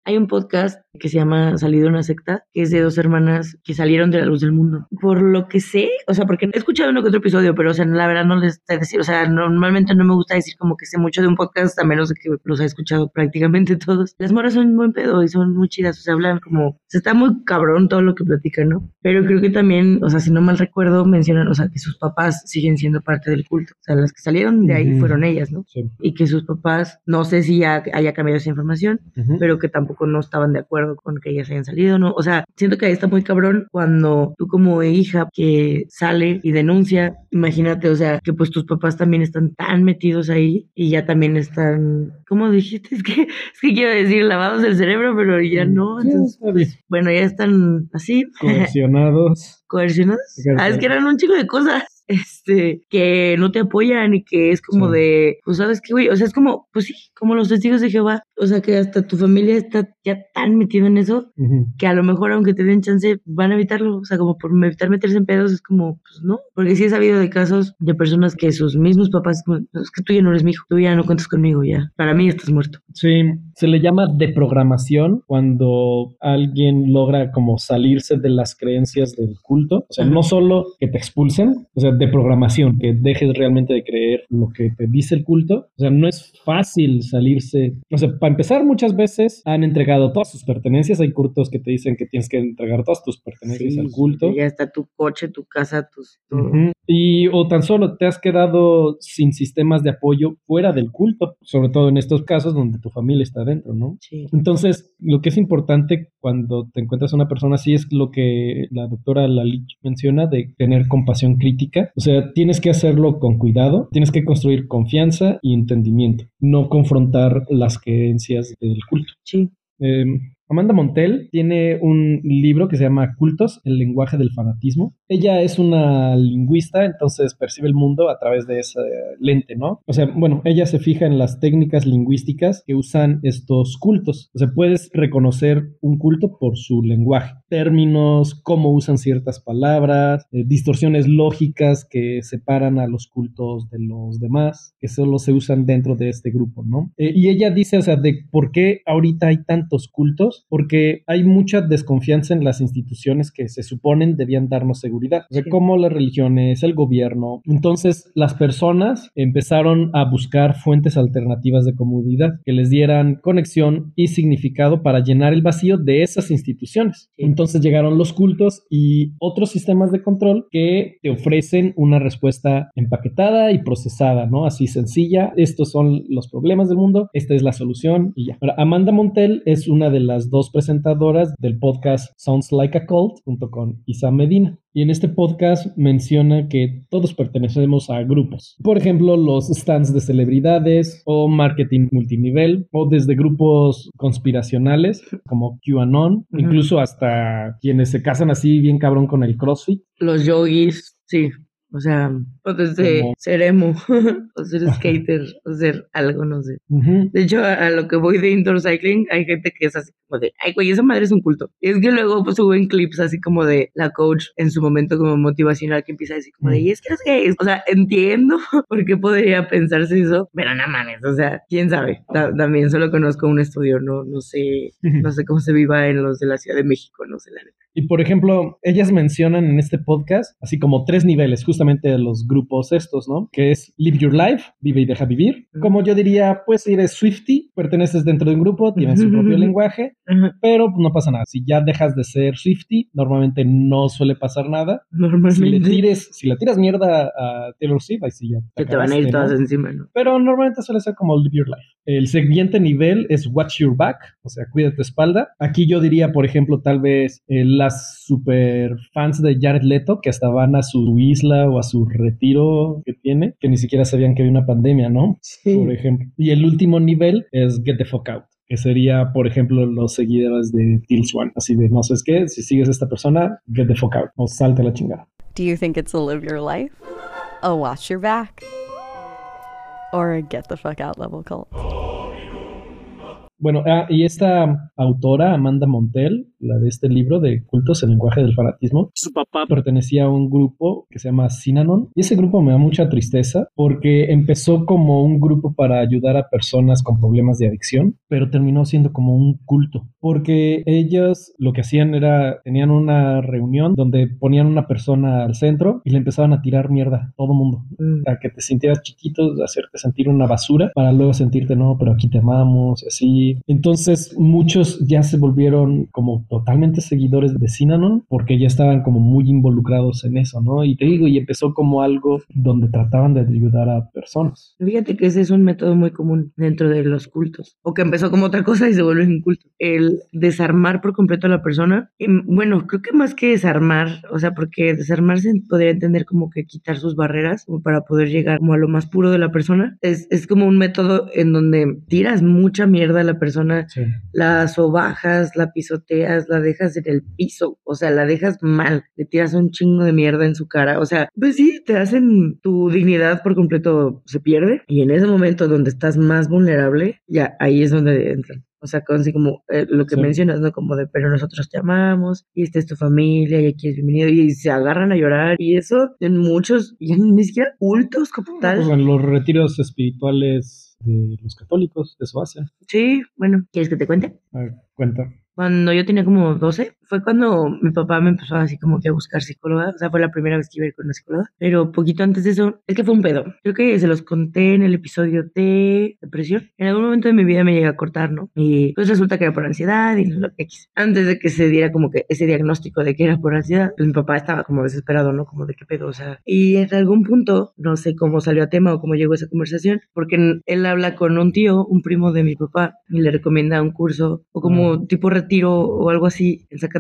Hay un podcast que se llama Salido una secta, que es de dos hermanas que salieron de la luz del mundo. Por lo que sé, o sea, porque he escuchado uno que otro episodio, pero, o sea, la verdad no les sé decir, o sea, normalmente no me gusta decir como que sé mucho de un podcast, a menos de que los he escuchado prácticamente (laughs) todos. Las moras son un buen pedo y son muy chidas, o sea, hablan como, se está muy cabrón todo lo que platican, ¿no? Pero creo que también, o sea, si no mal recuerdo, mencionan, o sea, que sus papás siguen siendo parte del culto. O sea, las que salieron de ahí fueron ellas, ¿no? Sí. Y que sus papás, no sé si ya haya cambiado esa información, pero que tampoco no estaban de acuerdo con que ellas hayan salido, ¿no? O sea, siento que ahí está muy cabrón cuando tú como hija que sale y denuncia, imagínate, o sea, que pues tus papás también están tan metidos ahí y ya también están, ¿cómo dijiste? (laughs) Es que, es que quiero decir lavados del cerebro, pero ya no, entonces, bueno, ya están así, (laughs) Coercionados. coercionados. Ah, es que eran un chico de cosas. (laughs) Este, que no te apoyan y que es como Sí. de, pues sabes qué, güey, o sea, es como, pues sí, como los testigos de Jehová, o sea, que hasta tu familia está ya tan metida en eso que a lo mejor aunque te den chance van a evitarlo, o sea, como por evitar meterse en pedos es como, pues no, porque sí he sabido de casos de personas que sus mismos papás, como, es que tú ya no eres mi hijo, tú ya no cuentas conmigo, ya, para mí estás muerto. Sí, se le llama deprogramación cuando alguien logra como salirse de las creencias del culto. O sea, no solo que te expulsen, o sea, deprogramación, que dejes realmente de creer lo que te dice el culto. O sea, no es fácil salirse. O sea, para empezar, muchas veces han entregado todas sus pertenencias. Hay cultos que te dicen que tienes que entregar todas tus pertenencias Sí, al culto. Ya está tu coche, tu casa, tus... todo. Ujú. Y o tan solo te has quedado sin sistemas de apoyo fuera del culto, sobre todo en estos casos donde tu familia está dentro, ¿no? Sí. Entonces, lo que es importante cuando te encuentras a una persona así es lo que la doctora Lalich menciona de tener compasión crítica. O sea, tienes que hacerlo con cuidado, tienes que construir confianza y entendimiento, no confrontar las creencias del culto. Sí. Eh, Amanda Montel tiene un libro que se llama Cultos, el lenguaje del fanatismo. Ella es una lingüista, entonces percibe el mundo a través de ese lente, ¿no? O sea, bueno, ella se fija en las técnicas lingüísticas que usan estos cultos. O sea, puedes reconocer un culto por su lenguaje, términos, cómo usan ciertas palabras, eh, distorsiones lógicas que separan a los cultos de los demás, que solo se usan dentro de este grupo, ¿no? Eh, y ella dice, o sea, de por qué ahorita hay tantos cultos, porque hay mucha desconfianza en las instituciones que se suponen debían darnos seguridad, Sí. como las religiones, el gobierno. Entonces, las personas empezaron a buscar fuentes alternativas de comodidad que les dieran conexión y significado para llenar el vacío de esas instituciones. Sí. Entonces llegaron los cultos y otros sistemas de control que te ofrecen una respuesta empaquetada y procesada, ¿no? Así sencilla. Estos son los problemas del mundo, esta es la solución y ya. Ahora, Amanda Montel es una de las dos presentadoras del podcast Sounds Like a Cult junto con Isa Medina. Y en este podcast menciona que todos pertenecemos a grupos. Por ejemplo, los stands de celebridades o marketing multinivel o desde grupos conspiracionales como QAnon, incluso hasta quienes se casan así bien cabrón con el CrossFit. Los yogis, sí. O sea, o desde Como- ser emo, (laughs) o ser skater, o ser algo, no sé. De hecho, a, a lo que voy de indoor cycling, hay gente que es así como de, ay, güey, esa madre es un culto. Y es que luego pues suben clips así como de la coach en su momento como motivacional que empieza a decir como de, y es que es". O sea, entiendo (laughs) por qué podría pensarse eso, pero no mames, o sea, quién sabe. Ta- también solo conozco un estudio, no, no sé, no sé cómo se viva en los de la Ciudad de México, no sé la neta. Y por ejemplo, ellas mencionan en este podcast así como tres niveles justamente de los grupos estos, ¿no? Que es Live Your Life, vive y deja vivir. Como yo diría, pues si eres Swifty, perteneces dentro de un grupo, tienes su propio lenguaje, pero no pasa nada. Si ya dejas de ser Swifty, normalmente no suele pasar nada. Si le Normalmente tires, si le tiras mierda a Taylor Swift, ahí sí ya se te van a ir todas ¿no? encima, ¿no? Pero normalmente suele ser como Live Your Life. El siguiente nivel es Watch Your Back, o sea, cuida tu espalda. Aquí yo diría, por ejemplo, tal vez eh, las super fans de Jared Leto que hasta van a su isla o a su retiro que tiene, que ni siquiera sabían que había una pandemia, ¿no? Sí. Por ejemplo. Y el último nivel es Get the Fuck Out. Que sería, por ejemplo, los seguidores de Till Swan. Así de, no sé qué, si sigues a esta persona, get the fuck out. O salte la chingada. Do you think it's a live your life, a watch your back, or a get the fuck out level cult? Bueno, ah, y esta autora, Amanda Montel, la de este libro de cultos, el lenguaje del fanatismo, su papá pertenecía a un grupo que se llama Sinanon. Y ese grupo me da mucha tristeza porque empezó como un grupo para ayudar a personas con problemas de adicción, pero terminó siendo como un culto. Porque ellos lo que hacían era, tenían una reunión donde ponían una persona al centro y le empezaban a tirar mierda a todo mundo. Mm. A que te sintieras chiquito, hacerte sentir una basura, para luego sentirte, no, pero aquí te amamos, Entonces, muchos ya se volvieron como totalmente seguidores de Sinanon porque ya estaban como muy involucrados en eso, ¿no? Y te digo, y empezó como algo donde trataban de ayudar a personas. Fíjate que ese es un método muy común dentro de los cultos, o que empezó como otra cosa y se vuelve un culto. El desarmar por completo a la persona. Y, bueno, creo que más que desarmar, o sea, porque desarmarse podría entender como que quitar sus barreras como para poder llegar como a lo más puro de la persona. Es, es como un método en donde tiras mucha mierda a la persona, Sí. la sobajas, la pisoteas, la dejas en el piso, o sea, la dejas mal, le tiras un chingo de mierda en su cara, o sea, pues sí, te hacen tu dignidad por completo se pierde y en ese momento donde estás más vulnerable, ya ahí es donde entran. O sea, con- así como eh, lo que Sí. mencionas, ¿no? Como de, pero nosotros te amamos, y esta es tu familia, y aquí es bienvenido, y se agarran a llorar, y eso en muchos, ya ni siquiera cultos como tal. Pues en los retiros espirituales de los católicos, eso hacen. Sí, bueno, ¿quieres que te cuente? A ver, cuenta. Cuando yo tenía como 12, fue cuando mi papá me empezó así como que a buscar psicóloga. O sea, fue la primera vez que iba a ir con una psicóloga. Pero poquito antes de eso, es que fue un pedo. Creo que se los conté en el episodio de depresión. En algún momento de mi vida me llegué a cortar, ¿no? Y pues resulta que era por ansiedad y lo que. Antes de que se diera como que ese diagnóstico de que era por ansiedad, pues mi papá estaba como desesperado, ¿no? Como de qué pedo, o sea. Y en algún punto, no sé cómo salió a tema o cómo llegó esa conversación, porque él habla con un tío, un primo de mi papá, y le recomienda un curso o como tipo retiro o algo así en Zacatecas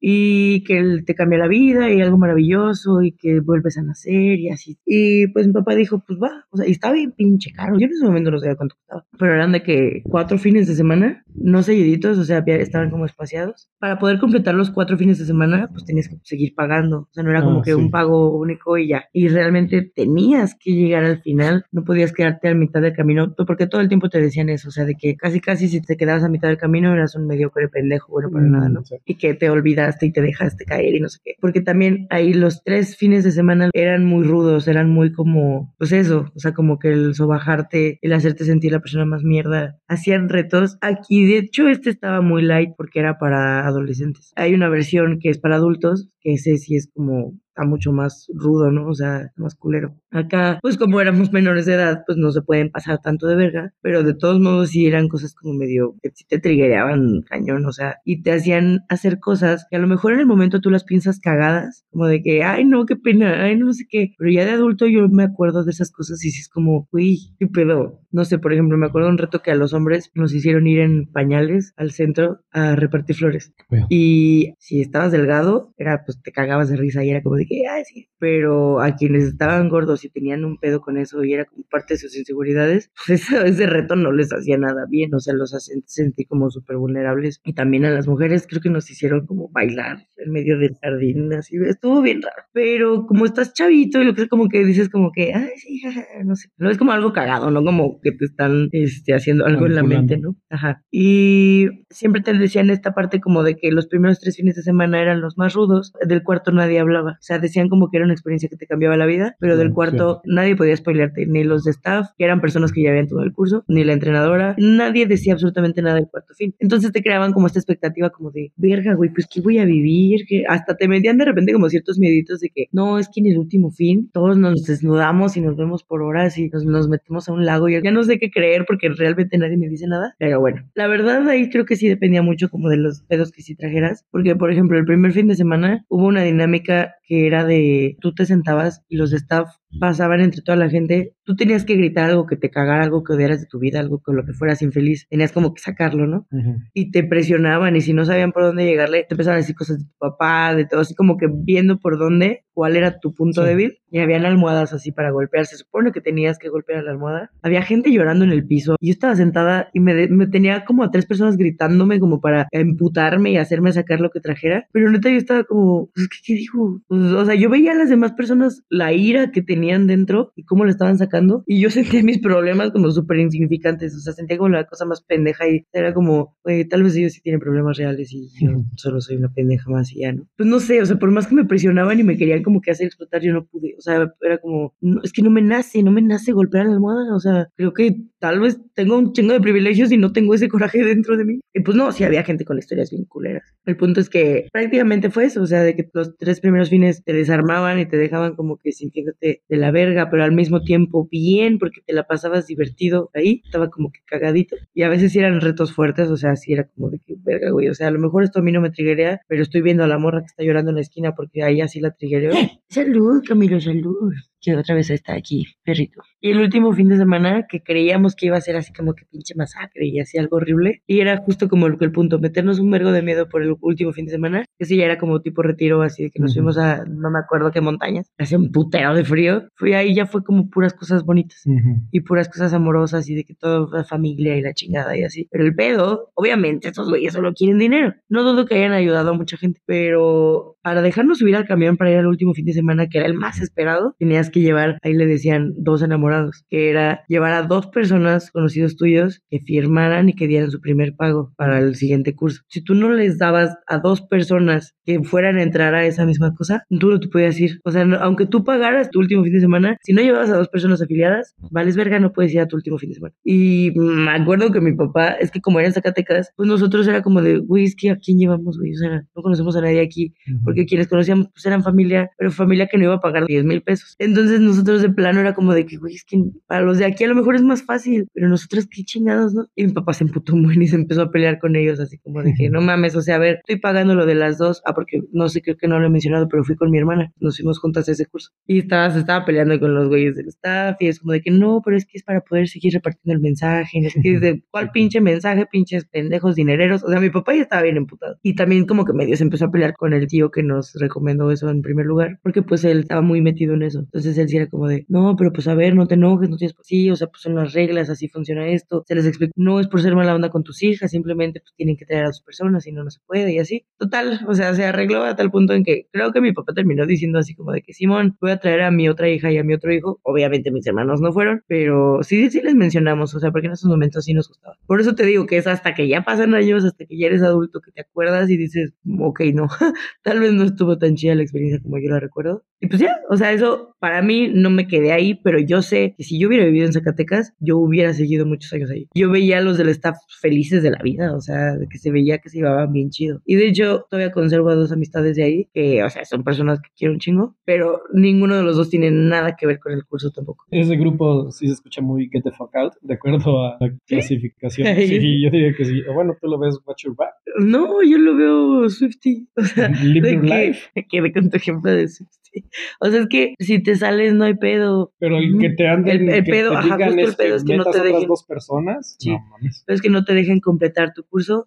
y que él te cambia la vida y algo maravilloso y que vuelves a nacer y así. Y pues mi papá dijo, pues va, o sea, y estaba bien pinche caro. Yo en ese momento no sabía cuánto costaba, pero eran de que cuatro fines de semana, no seguiditos, o sea, estaban como espaciados. Para poder completar los cuatro fines de semana, pues tenías que seguir pagando. O sea, no era como Ah, que sí. un pago único y ya. Y realmente tenías que llegar al final, no podías quedarte a mitad del camino, porque todo el tiempo te decían eso, o sea, de que casi casi si te quedabas a mitad del camino eras un mediocre pendejo, bueno, para Mm, nada, ¿no? sí. Y que te olvidaste y te dejaste caer y no sé qué. Porque también ahí los tres fines de semana eran muy rudos, eran muy como, pues eso, o sea, como que el sobajarte, el hacerte sentir la persona más mierda, hacían retos. Aquí, de hecho, este estaba muy light porque era para adolescentes. Hay una versión que es para adultos, ese sí es como está mucho más rudo, ¿no? O sea, más culero. Acá, pues como éramos menores de edad, pues no se pueden pasar tanto de verga, pero de todos modos sí eran cosas como medio que sí te triggereaban cañón, o sea, y te hacían hacer cosas que a lo mejor en el momento tú las piensas cagadas, como de que, ay, no, qué pena, ay, no sé qué, pero ya de adulto yo me acuerdo de esas cosas y sí es como, uy, qué pedo. No sé, por ejemplo, me acuerdo un reto que a los hombres nos hicieron ir en pañales al centro a repartir flores. Y si estabas delgado, era pues te cagabas de risa y era como de que, ay, sí. Pero a quienes estaban gordos y tenían un pedo con eso y era como parte de sus inseguridades, (laughs) pues ese, ese reto no les hacía nada bien, o sea, los hacen sentir como súper vulnerables. Y también a las mujeres creo que nos hicieron como bailar en medio del jardín, así, estuvo bien raro. Pero como estás chavito y lo que es como que dices como que, ay, sí, jaja, no sé. No es como algo cagado, ¿no? Como que te están este, haciendo algo en la Manipulando. mente, ¿no? Ajá. Y siempre te decían esta parte como de que los primeros tres fines de semana eran los más rudos, del cuarto nadie hablaba. O sea, decían como que era una experiencia que te cambiaba la vida, pero del cuarto nadie podía spoilearte, ni los de staff, que eran personas que ya habían tomado el curso, ni la entrenadora, nadie decía absolutamente nada del cuarto fin. Entonces te creaban como esta expectativa como de, verga, güey, pues ¿qué voy a vivir? que Hasta te metían de repente como ciertos mieditos de que, no, es que en el último fin todos nos desnudamos y nos vemos por horas y nos, nos metemos a un lago y ya no sé qué creer porque realmente nadie me dice nada. Pero bueno, la verdad ahí creo que sí dependía mucho como de los pedos que sí trajeras, porque por ejemplo el primer fin de semana hubo una dinámica que era de tú te sentabas y los staff pasaban entre toda la gente, tú tenías que gritar algo que te cagara, algo que odiaras de tu vida, algo con lo que fueras infeliz, tenías como que sacarlo, ¿no? Y te presionaban y si no sabían por dónde llegarle, te empezaban a decir cosas de tu papá, de todo, así como que viendo por dónde, cuál era tu punto Sí. débil, y habían almohadas así para golpear. Se supone que tenías que golpear la almohada. Había gente llorando en el piso. Y yo estaba sentada y me, me tenía como a tres personas gritándome como para emputarme y hacerme sacar lo que trajera. Pero neta yo estaba como, pues, ¿qué, qué dijo? Pues, o sea, yo veía a las demás personas la ira que tenían dentro y cómo lo estaban sacando. Y yo sentía mis problemas como súper insignificantes. O sea, sentía como la cosa más pendeja y era como, tal vez ellos sí tienen problemas reales y yo solo soy una pendeja más y ya, ¿no? Pues no sé, o sea, por más que me presionaban y me querían como que hacer explotar, yo no pude. O sea, era como, no, es que no me nace, no me nace golpear la almohada. O sea, creo que tal vez tengo un chingo de privilegios y no tengo ese coraje dentro de mí. Y pues no, sí había gente con historias bien culeras. El punto es que prácticamente fue eso, o sea, de que los tres primeros fines te desarmaban y te dejaban como que sintiéndote de la verga, pero al mismo tiempo bien porque te la pasabas divertido ahí, estaba como que cagadito. Y a veces sí eran retos fuertes, o sea, sí era como de que verga, güey, o sea, a lo mejor esto a mí no me triguea, pero estoy viendo a la morra que está llorando en la esquina porque ahí así la trigueó. (laughs) salud, Camilo, salud que otra vez está aquí, perrito. Y el último fin de semana que creíamos que iba a ser así como que pinche masacre y así algo horrible. Y era justo como el, el punto, meternos un vergo de miedo por el último fin de semana. Sí, ya era como tipo retiro, así de que nos fuimos a, no me acuerdo qué montañas. Hacía un putero de frío. Fui ahí, ya fue como puras cosas bonitas. Y puras cosas amorosas y de que toda la familia y la chingada y así. Pero el pedo, obviamente, estos güeyes solo quieren dinero. No dudo que hayan ayudado a mucha gente, pero para dejarnos subir al camión para ir al último fin de semana, que era el más esperado, tenías que llevar, ahí le decían dos enamorados, que era llevar a dos personas conocidos tuyos que firmaran y que dieran su primer pago para el siguiente curso. Si tú no les dabas a dos personas que fueran a entrar a esa misma cosa, tú no te podías ir. O sea, aunque tú pagaras tu último fin de semana, si no llevabas a dos personas afiliadas, vales verga, no puedes ir a tu último fin de semana. Y me acuerdo que mi papá, es que como eran Zacatecas, pues nosotros era como de, güey, es que a quién llevamos, güey, o sea, no conocemos a nadie aquí, porque quienes conocíamos pues eran familia, pero familia que no iba a pagar 10 mil pesos. Entonces nosotros de plano era como de que, güey, que para los de aquí a lo mejor es más fácil, pero nosotros qué chingados, ¿no? Y mi papá se emputó muy y se empezó a pelear con ellos, así como de que no mames, o sea, a ver, estoy pagando lo de las dos, ah, porque no sé, creo que no lo he mencionado, pero fui con mi hermana, nos fuimos juntas a ese curso. Y estaba, se estaba peleando con los güeyes del staff y es como de que no, pero es que es para poder seguir repartiendo el mensaje, y es que de (laughs) cuál pinche mensaje, pinches pendejos dinereros, o sea, mi papá ya estaba bien emputado. Y también como que medio se empezó a pelear con el tío que nos recomendó eso en primer lugar, porque pues él estaba muy metido en eso, entonces él sí era como de, no, pero pues a ver, no te enojes, no tienes, sí, o sea, pues son las reglas, así funciona esto, se les explica, no es por ser mala onda con tus hijas, simplemente pues tienen que traer a sus personas y no, no se puede y así, total, o sea, se arregló a tal punto en que creo que mi papá terminó diciendo así como de que Simón, voy a traer a mi otra hija y a mi otro hijo, obviamente mis hermanos no fueron, pero sí, sí les mencionamos, o sea, porque en esos momentos sí nos gustaba. Por eso te digo que es hasta que ya pasan años, hasta que ya eres adulto, que te acuerdas y dices, ok, no, (laughs) tal vez no estuvo tan chida la experiencia como yo la recuerdo. Y pues ya, o sea, eso para mí no me quedé ahí, pero yo sé que si yo hubiera vivido en Zacatecas, yo hubiera seguido muchos años ahí. Yo veía a los del staff felices de la vida, o sea, de que se veía que se llevaban bien chido. Y de hecho, todavía conservo a dos amistades de ahí, que, o sea, son personas que quiero un chingo, pero ninguno de los dos tiene nada que ver con el curso tampoco. Ese grupo sí se escucha muy get the fuck out, de acuerdo a la clasificación. Sí, yo diría que sí. O bueno, tú lo ves watch your back. No, yo lo veo Swifty. (laughs) O sea, Live de your que- life. Me quedé con tu ejemplo de Swifty. (laughs) O sea, es que si te sales no hay pedo. Pero el que te anden, El- el que pedo, te ajá, digan justo el es pedo es que no te dejen. dos personas, Sí. no mames. Pero es que no te dejen completar tu curso,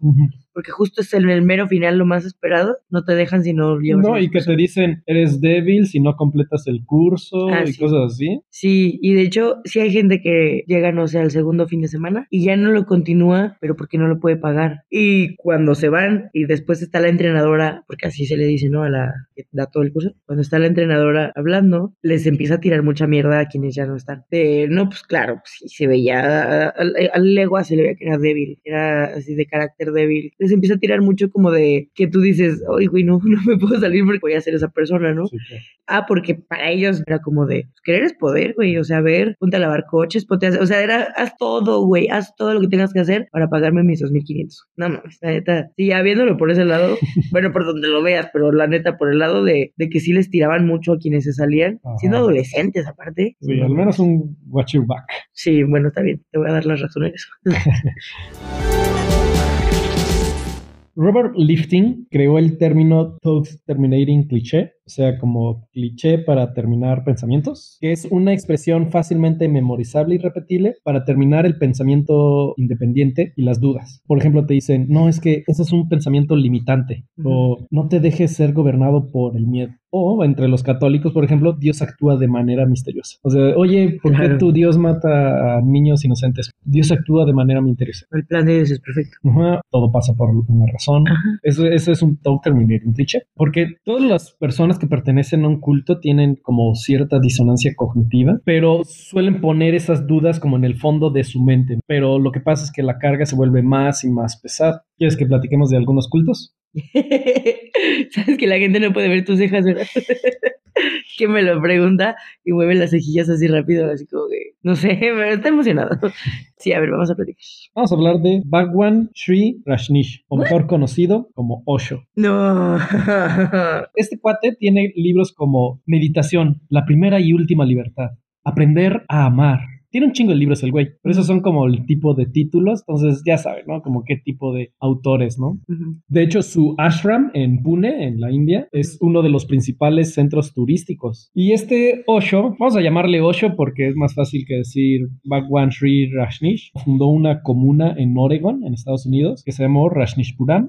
porque justo es el mero final lo más esperado. No te dejan si no llevas No, y que te dicen, eres débil si no completas el curso Ah, y sí. cosas así. Sí, y de hecho, sí hay gente que llega, no sé, al segundo fin de semana y ya no lo continúa, pero porque no lo puede pagar. Y cuando se van y después está la entrenadora, porque así se le dice, ¿no? A la que da todo el curso. Cuando está la entrenadora hablando, les empieza a tirar mucha mierda a quienes ya no están. De, no, pues claro, pues sí, se veía, al, legua se le veía que era débil, era así de carácter débil. Les empieza a tirar mucho como de que tú dices, oye, güey, no, (laughs) no me puedo salir porque voy a ser esa persona, ¿no? Sí. Ah, porque para ellos era como de, pues, querer es poder, güey. O sea, a ver, ponte a lavar coches, ponte a o sea, era, haz todo, güey, haz todo lo que tengas que hacer para pagarme mis 2.500. No mames, la neta. Sí, ya viéndolo por ese lado, (laughs) bueno, por donde lo veas, pero la neta, por el lado de, de que sí les tiraban mucho a quienes se salían, Ajá. siendo adolescentes aparte. Sí, No al menos un watch your back. Sí, bueno, está bien, te voy a dar las razones. (laughs) Robert Lifting creó el término Toast Terminating Cliché, sea, como cliché para terminar pensamientos, que es una expresión fácilmente memorizable y repetible para terminar el pensamiento independiente y las dudas. Por ejemplo, te dicen, no, es que ese es un pensamiento limitante o no te dejes ser gobernado por el miedo. O entre los católicos, por ejemplo, Dios actúa de manera misteriosa. O sea, oye, ¿por qué tu Dios mata a niños inocentes? Dios actúa de manera misteriosa. El plan de Dios es perfecto. Ajá, todo pasa por una razón. Eso, eso es un talk terminator, un cliché. Porque todas las personas que pertenecen a un culto tienen como cierta disonancia cognitiva, pero suelen poner esas dudas como en el fondo de su mente. Pero lo que pasa es que la carga se vuelve más y más pesada. ¿Quieres que platiquemos de algunos cultos? (laughs) Sabes que la gente no puede ver tus cejas, ¿verdad? (laughs) que me lo pregunta y mueve las cejillas así rápido, así como que, no sé, (laughs) pero está emocionado. Sí, a ver, vamos a platicar. Vamos a hablar de Bhagwan Sri Rajneesh, o mejor conocido como Osho. No. Este cuate tiene libros como Meditación, la primera y última libertad, Aprender a amar, tiene un chingo de libros el güey, pero esos son como el tipo de títulos, entonces ya saben, ¿no? Como qué tipo de autores, ¿no? De hecho, su ashram en Pune, en la India, es uno de los principales centros turísticos. Y este Osho, vamos a llamarle Osho porque es más fácil que decir Bhagwan Sri Rajneesh, fundó una comuna en Oregon, en Estados Unidos, que se llamó Rajneeshpuram.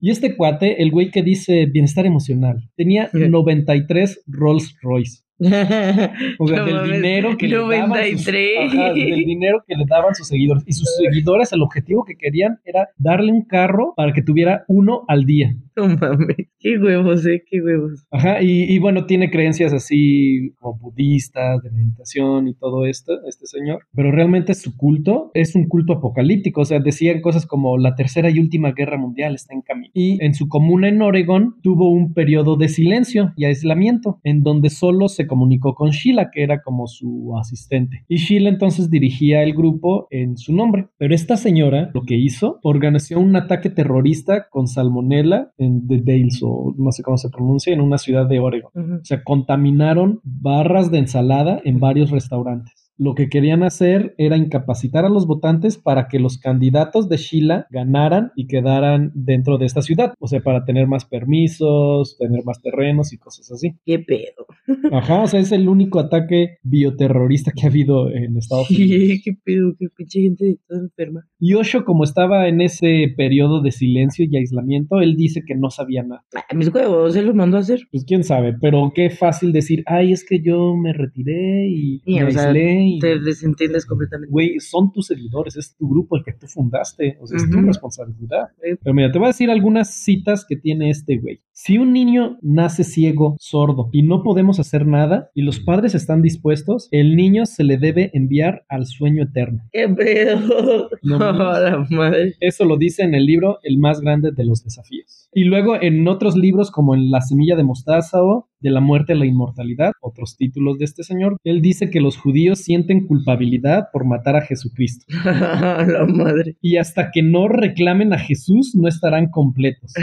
Y este cuate, el güey que dice bienestar emocional, tenía 93 Rolls Royce. O sea, del dinero que le daban sus, ajá, del dinero que le daban sus seguidores. Y sus seguidores, el objetivo que querían era darle un carro para que tuviera uno al día. (laughs) No mames, qué huevos, eh, qué huevos. Ajá, y, y, bueno, tiene creencias así como budistas, de meditación y todo esto, este señor. Pero realmente su culto es un culto apocalíptico. O sea, decían cosas como la tercera y última guerra mundial está en camino. Y en su comuna en Oregon tuvo un periodo de silencio y aislamiento, en donde solo se comunicó con Sheila, que era como su asistente. Y Sheila entonces dirigía el grupo en su nombre. Pero esta señora lo que hizo, organizó un ataque terrorista con salmonela The Dales, o no sé cómo se pronuncia, en una ciudad de Oregon. Uh -huh. O sea, contaminaron barras de ensalada en varios restaurantes. Lo que querían hacer era incapacitar a los votantes para que los candidatos de Sheila ganaran y quedaran dentro de esta ciudad. O sea, para tener más permisos, tener más terrenos y cosas así. ¿Qué pedo? (laughs) Ajá, o sea, es el único ataque bioterrorista que ha habido en Estados Unidos. ¿Qué pedo? Qué pinche gente toda enferma. Y Osho, como estaba en ese periodo de silencio y aislamiento, él dice que no sabía nada. Ah, mis huevos, él los mandó a hacer. Pues quién sabe, pero qué fácil decir, ay, es que yo me retiré y Sí, me aislé. Te desentiendes completamente. Güey, son tus seguidores, es tu grupo el que tú fundaste, o sea, es tu responsabilidad. Pero mira, te voy a decir algunas citas que tiene este güey. Si un niño nace ciego, sordo y no podemos hacer nada y los padres están dispuestos, el niño se le debe enviar al sueño eterno. ¿Qué pedo? No (laughs) la madre. Eso lo dice en el libro El más grande de los desafíos. Y luego en otros libros como en La semilla de mostaza o De la muerte a la inmortalidad, otros títulos de este señor, él dice que los judíos sienten culpabilidad por matar a Jesucristo. (laughs) la madre. Y hasta que no reclamen a Jesús no estarán completos.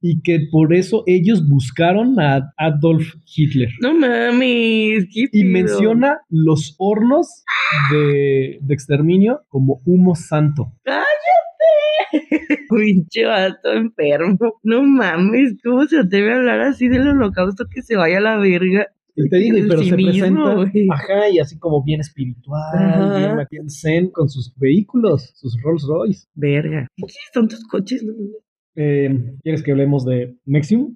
Y que por eso ellos buscaron a Adolf Hitler. No mames, qué Y menciona los hornos de, de exterminio como humo santo. (laughs) Pinche vato enfermo. No mames, ¿cómo se atreve a hablar así del holocausto que se vaya a la verga? Y te digo, y pero Sí se mismo, presenta, ajá, y así como bien espiritual, Ajá. bien aquí en zen con sus vehículos, sus Rolls Royce. Verga. ¿Qué son tus coches? No, Eh, ¿Quieres que hablemos de Nexium?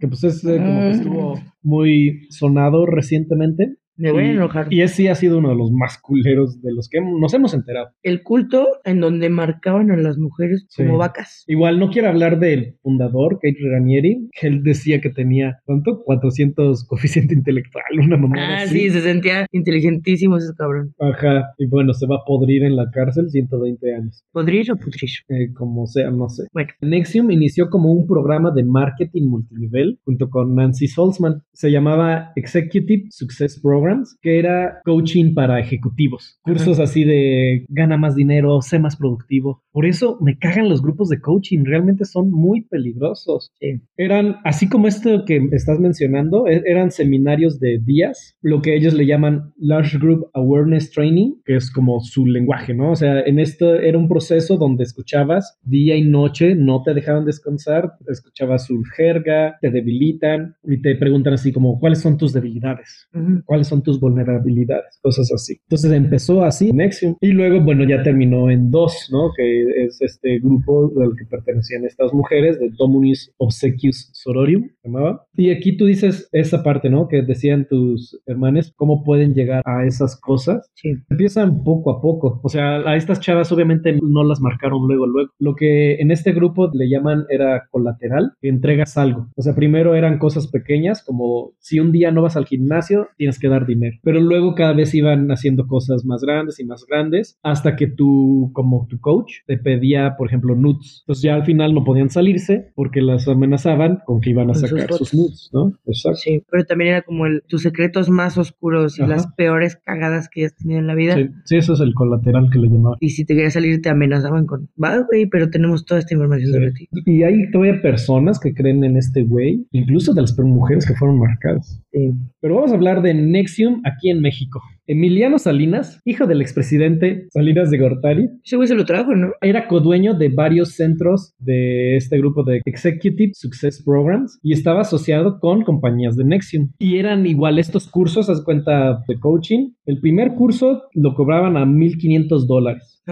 Que pues es eh, como que Mm. estuvo muy sonado recientemente. Me voy a Y- enojar. Y ese sí ha sido uno de los más culeros de los que nos hemos enterado. El culto en donde marcaban a las mujeres Sí. como vacas. Igual no quiero hablar del fundador, Kate Ranieri, que él decía que tenía, ¿cuánto? 400 coeficiente intelectual, una mamada Ah, así. sí, se sentía inteligentísimo ese cabrón. Ajá, y bueno, se va a podrir en la cárcel 120 años. ¿Podrir o pudrir? Eh, como sea, no sé. Bueno. Nexium inició como un programa de marketing multinivel junto con Nancy Salzman. Se llamaba Executive Success Program Programs, que era coaching para ejecutivos. Cursos así de gana más dinero, sé más productivo. Por eso me cagan los grupos de coaching, realmente son muy peligrosos. Eran, así como esto que estás mencionando, e, eran seminarios de días, lo que ellos le llaman Large Group Awareness Training, que es como su lenguaje, ¿no? O sea, en esto era un proceso donde escuchabas día y noche, no te dejaban descansar, escuchabas su jerga, te debilitan y te preguntan así como, ¿cuáles son tus debilidades? ¿Cuáles son tus vulnerabilidades? Cosas así. Entonces empezó así Nexium y luego, bueno, ya terminó en dos, ¿no? Que es este grupo al que pertenecían estas mujeres de Domunis Obsequius Sororium, se llamaba. Y aquí tú dices esa parte, ¿no? Que decían tus hermanos, cómo pueden llegar a esas cosas. Sí. Empiezan poco a poco. O sea, a estas chavas obviamente no las marcaron luego, luego. Lo que en este grupo le llaman era colateral, que entregas algo. O sea, primero eran cosas pequeñas, como si un día no vas al gimnasio, tienes que dar dinero. Pero luego cada vez iban haciendo cosas más grandes y más grandes, hasta que tú, como tu coach, te pedía, por ejemplo, nudes. Entonces ya al final no podían salirse porque las amenazaban con que iban a Con sus sacar fotos. sus nudes, ¿no? Exacto. Sí, pero también era como el, tus secretos más oscuros y Ajá. las peores cagadas que hayas tenido en la vida. Sí, sí, eso es el colateral que le llamaban. Y si te querías salir, te amenazaban con, va, güey, pero tenemos toda esta información sobre ti. Y hay todavía personas que creen en este güey, incluso de las mujeres que fueron marcadas. Sí. Pero vamos a hablar de Nexium aquí en México. Emiliano Salinas, hijo del expresidente Salinas de Gortari. Ese güey se lo trajo, ¿no? Era codueño de varios centros de este grupo de Executive Success Programs y estaba asociado con compañías de Nexium. Y eran igual estos cursos, haz cuenta, de coaching. El primer curso lo cobraban a 1.500 dólares.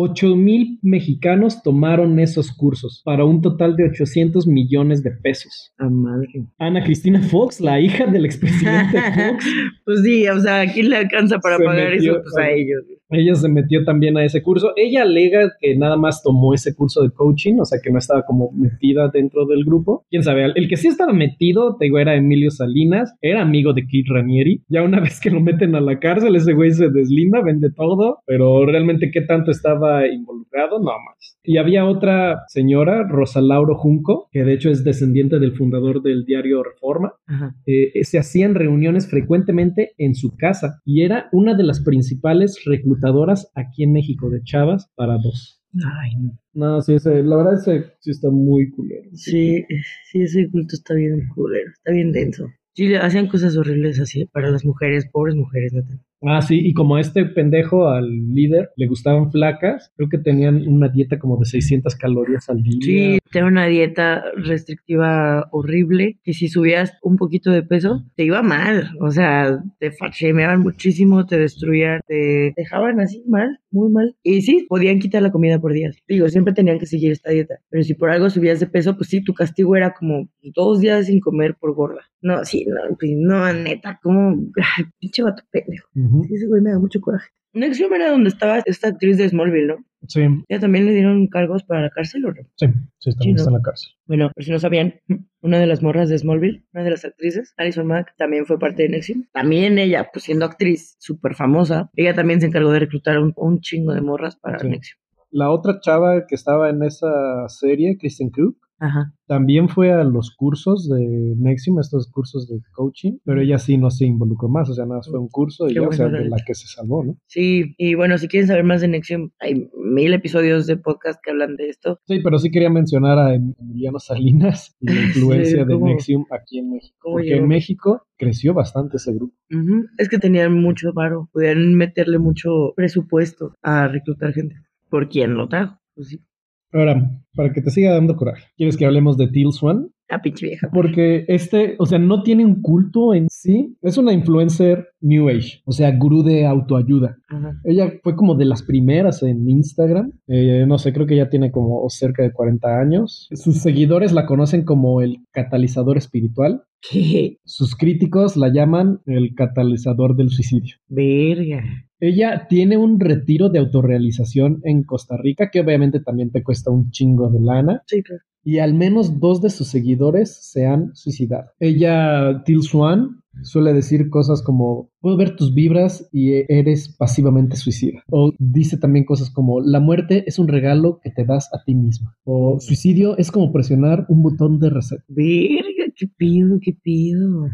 8.000 mexicanos tomaron esos cursos para un total de 800 millones de pesos. A madre. Ana Cristina Fox, la hija del expresidente (laughs) Fox. pues sí, o sea, ¿quién le alcanza para pagar metió, eso? Pues a ellos. Ella se metió también a ese curso. Ella alega que nada más tomó ese curso de coaching, o sea, que no estaba como metida dentro del grupo. Quién sabe, el que sí estaba metido, te digo, era Emilio Salinas, era amigo de Kid Ranieri. Ya una (laughs) vez que lo meten a la cárcel, ese güey se deslinda, vende todo, pero realmente qué tanto estaba involucrado, no más. Y había otra señora, Rosa Lauro Junco, que de hecho es descendiente del fundador del diario Reforma, Ajá. eh, se hacían reuniones frecuentemente en su casa y era una de las principales reclutadoras aquí en México de chavas para dos. Ay, no. No, sí, ese, la verdad ese sí está muy culero. Sí, sí, ese culto está bien culero, está bien denso. Sí, hacían cosas horribles así para las mujeres, pobres mujeres, neta. Ah, sí, y como a este pendejo al líder le gustaban flacas, creo que tenían una dieta como de 600 calorías al día. Sí, tenía una dieta restrictiva horrible, que si subías un poquito de peso, te iba mal. O sea, te fachemeaban muchísimo, te destruían, te dejaban así mal, muy mal. Y sí, podían quitar la comida por días. Digo, siempre tenían que seguir esta dieta. Pero si por algo subías de peso, pues sí, tu castigo era como dos días sin comer por gorda. No, sí, no, pues no, neta, como, (laughs) ay, pinche vato pendejo. Sí, ese güey me da mucho coraje. Nexium era donde estaba esta actriz de Smallville, ¿no? Sí, ¿Ya también le dieron cargos para la cárcel o no? sí, sí, también Sí, está ¿no? en la cárcel. Bueno, por si no sabían, (laughs) una de las morras de Smallville, una de las actrices, Alison Mack, también fue parte de Nexium. También ella, pues siendo actriz súper famosa, ella también se encargó de reclutar un, un chingo de morras para Sí. Nexium. La otra chava que estaba en esa serie, Kristen Krug, Ajá. También fue a los cursos de Nexium, estos cursos de coaching, pero ella sí no se involucró más, o sea, nada, más fue un curso y ya, o sea, de la que se salvó, ¿no? Sí, y bueno, si quieren saber más de Nexium, hay mil episodios de podcast que hablan de esto. Sí, pero sí quería mencionar a Em- Emiliano Salinas y la (laughs) influencia de Nexium aquí en México, porque llegó. en México creció bastante ese grupo. Es que tenían mucho varo, podían meterle mucho presupuesto a reclutar gente. ¿Por quién lo trajo? Pues sí, Ahora, para que te siga dando coraje, ¿quieres que hablemos de Teal Swan? La pinche vieja. Porque este, o sea, no tiene un culto en sí, es una influencer New Age, o sea, gurú de autoayuda. Ajá. Ella fue como de las primeras en Instagram. Eh, no sé, creo que ya tiene como cerca de 40 años. Sus seguidores la conocen como el catalizador espiritual. ¿Qué? Sus críticos la llaman el catalizador del suicidio. Verga. Ella tiene un retiro de autorrealización en Costa Rica, que obviamente también te cuesta un chingo de lana. Sí, claro. Y al menos dos de sus seguidores se han suicidado. Ella, Til Swan, suele decir cosas como, puedo ver tus vibras y eres pasivamente suicida. O dice también cosas como, la muerte es un regalo que te das a ti misma. O suicidio es como presionar un botón de reset. Verga, qué pido, qué pido.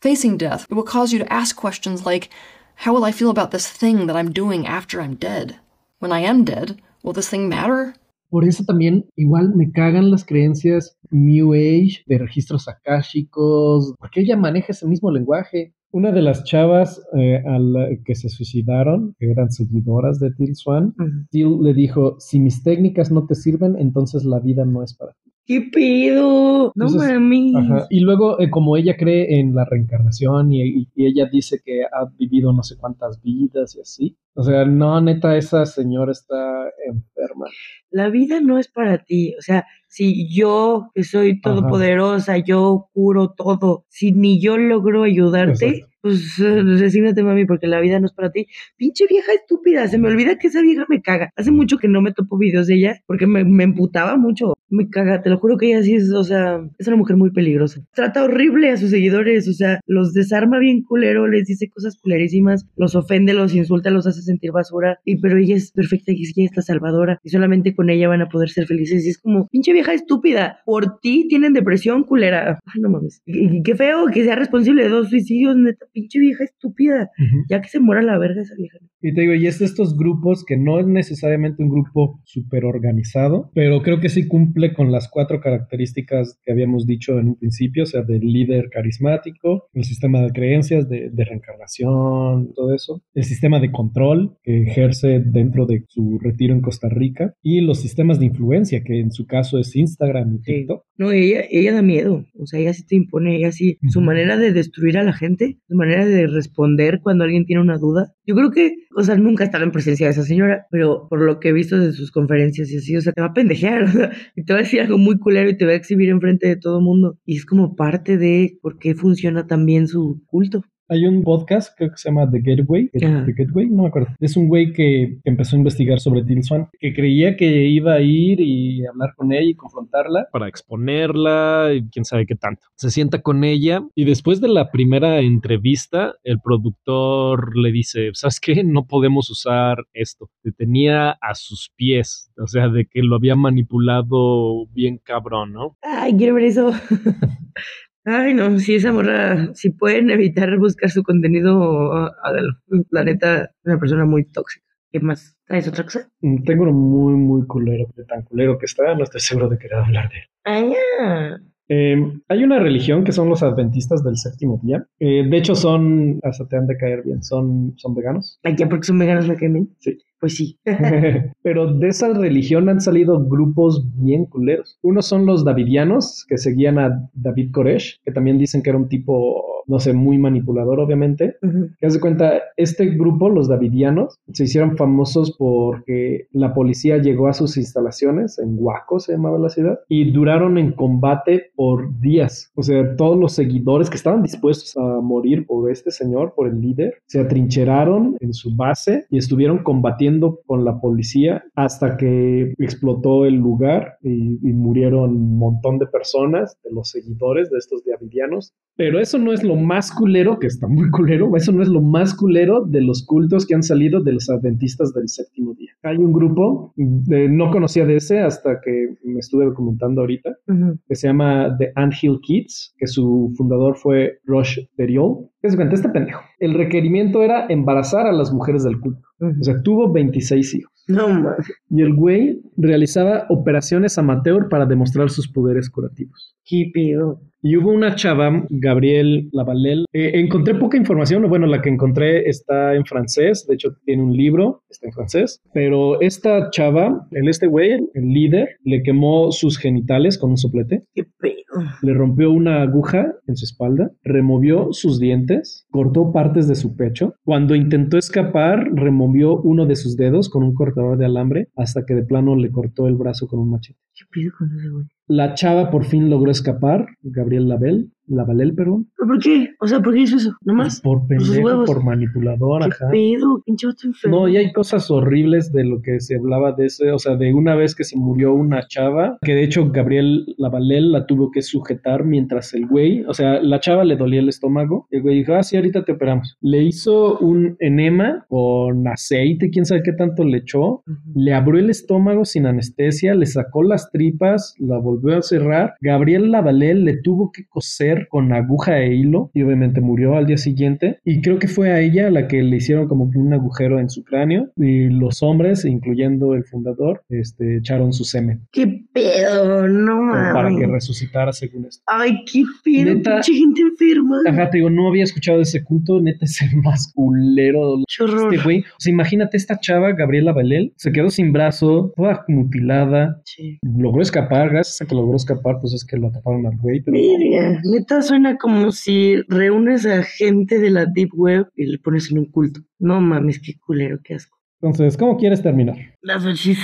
Facing death, it will cause you to ask questions like, how will I feel about this thing that I'm doing after I'm dead? When I am dead, will this thing matter? Por eso también igual me cagan las creencias New Age de registros akáshicos, porque ella maneja ese mismo lenguaje. Una de las chavas eh, a la que se suicidaron, que eran seguidoras de Till Swan, Till le dijo, si mis técnicas no te sirven, entonces la vida no es para ti. ¿Qué pedo? No Entonces. Ajá. Y luego, eh, como ella cree en la reencarnación y, y- y ella dice que ha vivido no sé cuántas vidas y así. O sea, no, neta, esa señora está enferma. La vida no es para ti. O sea, si yo, que soy todopoderosa, yo curo todo, si ni yo logro ayudarte, Exacto. pues resígnate, mami, porque la vida no es para ti. Pinche vieja estúpida, se me olvida que esa vieja me caga. Hace mucho que no me topo videos de ella porque me, me emputaba mucho. Me caga, te lo juro que ella sí es, o sea, es una mujer muy peligrosa. Trata horrible a sus seguidores, o sea, los desarma bien culero, les dice cosas culerísimas, los ofende, los insulta, los hace sentir basura. Y pero ella es perfecta y es ella es la salvadora. Y solamente con ella van a poder ser felices. Y es como, pinche vieja estúpida, por ti tienen depresión culera. Ay, no mames. Y, y qué feo que sea responsable de dos suicidios, neta, pinche vieja estúpida. Ya que se muera la verga esa vieja. Y te digo, y es de estos grupos que no es necesariamente un grupo súper organizado, pero creo que sí cumple con las cuatro características que habíamos dicho en un principio, o sea, del líder carismático, el sistema de creencias, de, de reencarnación, todo eso, el sistema de control que ejerce dentro de su retiro en Costa Rica y los sistemas de influencia, que en su caso es Instagram y TikTok. No, ella, ella da miedo. O sea, ella sí te impone, ella sí. Su manera de destruir a la gente, su manera de responder cuando alguien tiene una duda. Yo creo que, o sea, nunca he estado en presencia de esa señora, pero por lo que he visto de sus conferencias y así, o sea, te va a pendejear, (laughs) o sea, y te va a decir algo muy culero y te va a exhibir enfrente de todo el mundo. Y es como parte de por qué funciona tan bien su culto. Hay un podcast, creo que se llama The Gateway. The Gateway, no me acuerdo. Es un güey que, que empezó a investigar sobre Till Swan, que creía que iba a ir y hablar con ella y confrontarla para exponerla y quién sabe qué tanto. Se sienta con ella y después de la primera entrevista, el productor le dice, ¿sabes qué? No podemos usar esto. Te tenía a sus pies, o sea, de que lo había manipulado bien cabrón, ¿no? Ay, quiero ver eso. (laughs) Ay, no, si esa morra, si pueden evitar buscar su contenido, ah, hágalo. La neta, es una persona muy tóxica. ¿Qué más? ¿Traes otra cosa? Mm, Tengo uno muy, muy culero, de tan culero que está, no estoy seguro de querer hablar de él. Ay, ya. Eh, hay una religión que son los adventistas del séptimo día. Eh, de hecho, son, hasta te han de caer bien, son, son veganos. Ay, ya porque son veganos caen bien. Sí. Pues sí. (laughs) (laughs) Pero de esa religión han salido grupos bien culeros. Unos son los davidianos, que seguían a David Koresh, que también dicen que era un tipo, no sé, muy manipulador, obviamente. Ujú. Que haz de cuenta, este grupo, los davidianos, se hicieron famosos porque la policía llegó a sus instalaciones, en Huaco se llamaba la ciudad, y duraron en combate por días. O sea, todos los seguidores que estaban dispuestos a morir por este señor, por el líder, se atrincheraron en su base y estuvieron combatiendo con la policía hasta que explotó el lugar y, y murieron un montón de personas, de los seguidores de estos davidianos. Pero eso no es lo más culero, que está muy culero, eso no es lo más culero de los cultos que han salido de los adventistas del séptimo día. Hay un grupo, eh, no conocía de ese hasta que me estuve documentando ahorita, Ujú. que se llama The Anthill Kids, que su fundador fue Rush Deriol. ¿Qué se cuenta? Este pendejo. El requerimiento era embarazar a las mujeres del culto. O sea, tuvo 26 hijos. No mames. Y el güey realizaba operaciones amateur para demostrar sus poderes curativos. ¿Qué pedo? Y hubo una chava, Gabriel Lavalel. eh, encontré poca información. Bueno, la que encontré está en francés. De hecho, tiene un libro, está en francés. Pero esta chava, el este güey, el líder, le quemó sus genitales con un soplete. ¿Qué pedo? Le rompió una aguja en su espalda, removió sus dientes, cortó partes de su pecho. Cuando intentó escapar, removió uno de sus dedos con un cortador de alambre hasta que de plano le cortó el brazo con un machete. ¿Qué pedo con ese güey? La chava por fin logró escapar, Gabriel Label, Lavalel, perdón. ¿Pero por qué? O sea, ¿por qué hizo eso? ¿Nomás? Por sus pendejo, por manipulador, ¿Qué ajá. pedo? Enfermo. No, y hay cosas horribles de lo que se hablaba de ese, o sea, de una vez que se murió una chava, que de hecho Gabriel Lavalel la tuvo que sujetar mientras el güey, o sea, la chava le dolía el estómago, el güey dijo, ah, sí, ahorita te operamos. Le hizo un enema con aceite, quién sabe qué tanto le echó, le abrió el estómago sin anestesia, le sacó las tripas, la volvió a cerrar. Gabriel Lavalel le tuvo que coser con aguja e hilo y obviamente murió al día siguiente. Y creo que fue a ella la que le hicieron como un agujero en su cráneo y los hombres, incluyendo el fundador, este, echaron su semen. ¿Qué pedo? No mames. Para que resucitara según esto. Ay, qué pedo, Neta. gente enferma. Ajá, te digo, no había escuchado de ese culto, neta es el más culero. Qué horror. Este güey, o sea, imagínate esta chava, Gabriela Belel, se quedó sin brazo, toda mutilada, Sí. logró escapar, gracias a que logró escapar, pues es que lo atraparon al güey, pero Verga, neta suena como si reúnes a gente de la Deep Web y le pones en un culto. No mames, qué culero, qué asco. entonces, ¿cómo quieres terminar? Las fachis.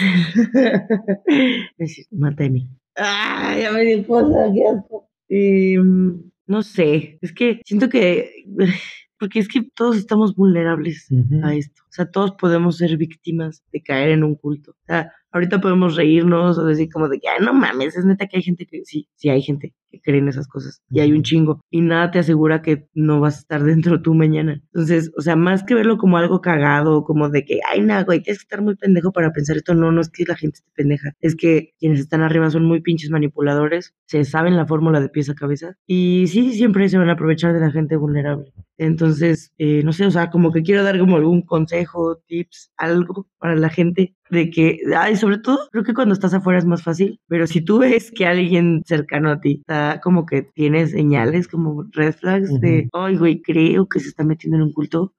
Mátame. Ah, ya me dio cosa, qué asco. Em, no sé, es que siento que. (sighs) Porque es que todos estamos vulnerables a esto. O sea, todos podemos ser víctimas de caer en un culto. O sea, ahorita podemos reírnos o decir como de que, "Ay, no mames, es neta que hay gente que sí, sí hay gente que cree en esas cosas. Y hay un chingo. Y nada te asegura que no vas a estar (laughs) dentro tú mañana. Entonces, o sea, más que verlo como algo cagado, como de que, ay, no, güey, tienes que estar muy pendejo para pensar esto. No, no es que la gente esté pendeja. Es que quienes están arriba son muy pinches manipuladores, se saben la fórmula de pies a cabeza. Y sí, siempre se van a aprovechar de la gente vulnerable. Entonces, eh, no sé, o sea, como que quiero dar como algún consejo, tips, algo para la gente de que, ay, sobre todo, creo que cuando estás afuera es más fácil, pero si tú ves que alguien cercano a ti está como que tiene señales, como red flags de, ay, güey, creo que se está metiendo en un culto,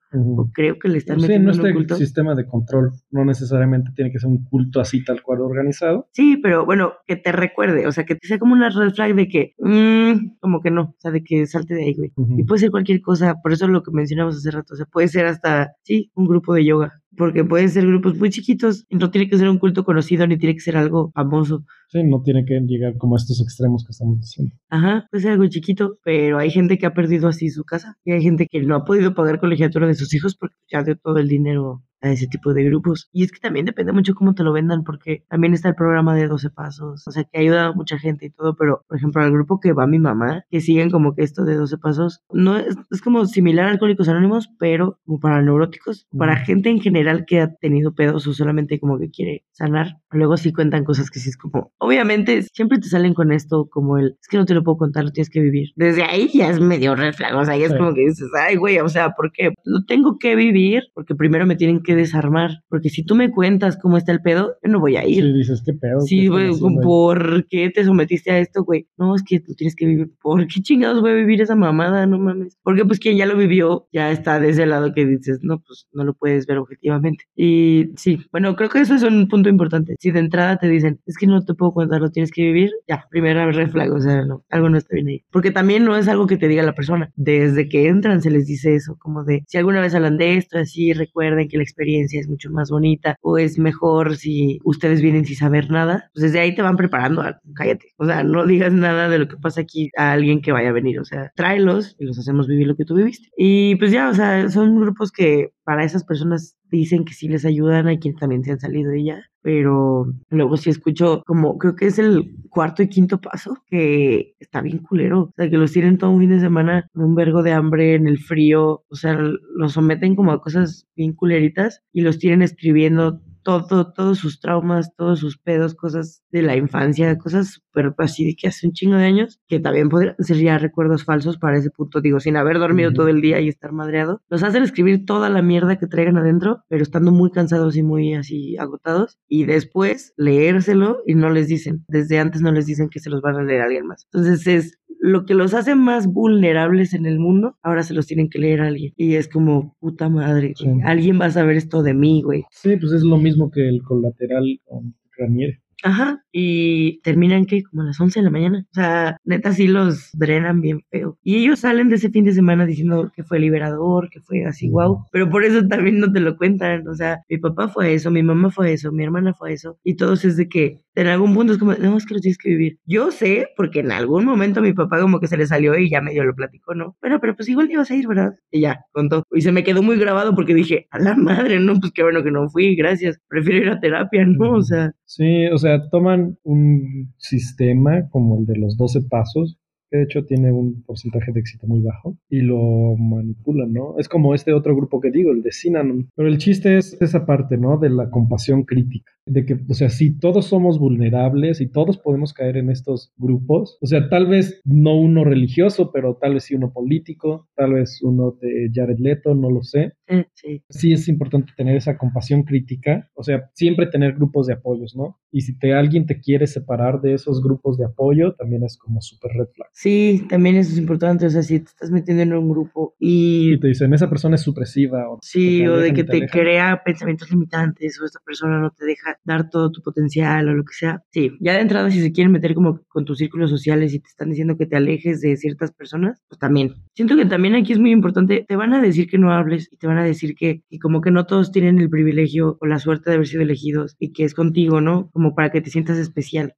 Creo que le están Sí, metiendo no en un este culto. sistema de control no necesariamente tiene que ser un culto así tal cual organizado. Sí, pero bueno, que te recuerde, o sea, que te sea como una red flag de que, mm, como que no, o sea, de que salte de ahí, güey. Y puede ser cualquier cosa, por eso lo que mencionamos hace rato, o sea, puede ser hasta, sí, un grupo de yoga, porque pueden ser grupos muy chiquitos, y no tiene que ser un culto conocido, ni tiene que ser algo famoso. Sí, no tiene que llegar como a estos extremos que estamos diciendo. Ajá, puede ser algo chiquito, pero hay gente que ha perdido así su casa, y hay gente que no ha podido pagar colegiatura de sus hijos porque ya dio todo el dinero a ese tipo de grupos. Y es que también depende mucho cómo te lo vendan, porque también está el programa de 12 pasos, o sea, que ayuda a mucha gente y todo, pero por ejemplo, al grupo que va mi mamá, que siguen como que esto de 12 pasos, no es, es como similar a Alcohólicos Anónimos, pero como para neuróticos, para gente en general que ha tenido pedos o solamente como que quiere sanar. Luego sí cuentan cosas que sí es como, obviamente siempre te salen con esto como el, es que no te lo puedo contar, lo tienes que vivir. Desde ahí ya es medio red flag, o sea, ya es Sí. como que dices, ay, güey, o sea, ¿por qué? Lo tengo que vivir porque primero me tienen que desarmar, porque si tú me cuentas cómo está el pedo, yo no voy a ir. Sí, dices, ¿qué pedo? Sí, ¿Qué están güey, haciendo ahí?" ¿por qué te sometiste a esto, güey? No, es que tú tienes que vivir. ¿Por qué chingados voy a vivir esa mamada? No mames. Porque pues quien ya lo vivió ya está de ese lado que dices, no, pues no lo puedes ver objetivamente. Y sí, bueno, creo que eso es un punto importante. Si de entrada te dicen, es que no te puedo contar, lo tienes que vivir, ya, primera red flag, o sea, no, algo no está bien ahí. Porque también no es algo que te diga la persona. Desde que entran se les dice eso, como de, si alguna vez hablan de esto, así recuerden que la experiencia es mucho más bonita o es mejor si ustedes vienen sin saber nada, pues desde ahí te van preparando, a- cállate. O sea, no digas nada de lo que pasa aquí a alguien que vaya a venir, o sea, tráelos y los hacemos vivir lo que tú viviste. Y pues ya, o sea, son grupos que para esas personas dicen que sí les ayudan, hay quienes también se han salido de ella, pero luego sí escucho como, creo que es el cuarto y quinto paso, que está bien culero, o sea, que los tienen todo un fin de semana en un vergo de hambre, en el frío, o sea, los someten como a cosas bien culeritas y los tienen escribiendo todo, todos sus traumas, todos sus pedos, cosas de la infancia, cosas súper así de que hace un chingo de años, que también podrían ser ya recuerdos falsos para ese punto, digo, sin haber dormido todo el día y estar madreado. Los hacen escribir toda la mierda que traigan adentro, pero estando muy cansados y muy así agotados, y después leérselo y no les dicen, desde antes no les dicen que se los van a leer a alguien más. Entonces es lo que los hace más vulnerables en el mundo, ahora se los tienen que leer a alguien. Y es como, puta madre, Sí. alguien va a saber esto de mí, güey. Sí, pues es lo mismo que el colateral con Granier. Ajá, y terminan que como a las 11 de la mañana. O sea, neta sí los drenan bien feo. Y ellos salen de ese fin de semana diciendo que fue liberador, que fue así, wow. Pero por eso también no te lo cuentan. O sea, mi papá fue eso, mi mamá fue eso, mi hermana fue eso. Y todos es de que en algún punto es como, no, es que lo tienes que vivir. Yo sé, porque en algún momento mi papá como que se le salió y ya medio lo platicó, ¿no? Bueno, pero pues igual ibas a ir, ¿verdad? Y ya, contó. Y se me quedó muy grabado porque dije, a la madre, no, pues qué bueno que no fui, gracias. Prefiero ir a terapia, ¿no? O sea, Sí, o sea, toman un sistema como el de los 12 pasos, que de hecho tiene un porcentaje de éxito muy bajo, y lo manipulan, ¿no? Es como este otro grupo que digo, el de Synanon. Pero el chiste es esa parte, ¿no? De la compasión crítica. De que, o sea, si todos somos vulnerables y todos podemos caer en estos grupos, o sea, tal vez no uno religioso, pero tal vez sí uno político, tal vez uno de Jared Leto, no lo sé. Sí. Sí es importante tener esa compasión crítica, o sea, siempre tener grupos de apoyos, ¿no? Y si te, alguien te quiere separar de esos grupos de apoyo, también es como súper red flag. Sí, también eso es importante, o sea, si te estás metiendo en un grupo y... Y te dicen, esa persona es supresiva. O Sí, o de que te te crea pensamientos limitantes o esta persona no te deja dar todo tu potencial o lo que sea. Sí, ya de entrada si se quieren meter como con tus círculos sociales y te están diciendo que te alejes de ciertas personas, pues también. Siento que también aquí es muy importante, te van a decir que no hables y te van a decir que, y como que no todos tienen el privilegio o la suerte de haber sido elegidos y que es contigo, ¿no? Como para que te sientas especial.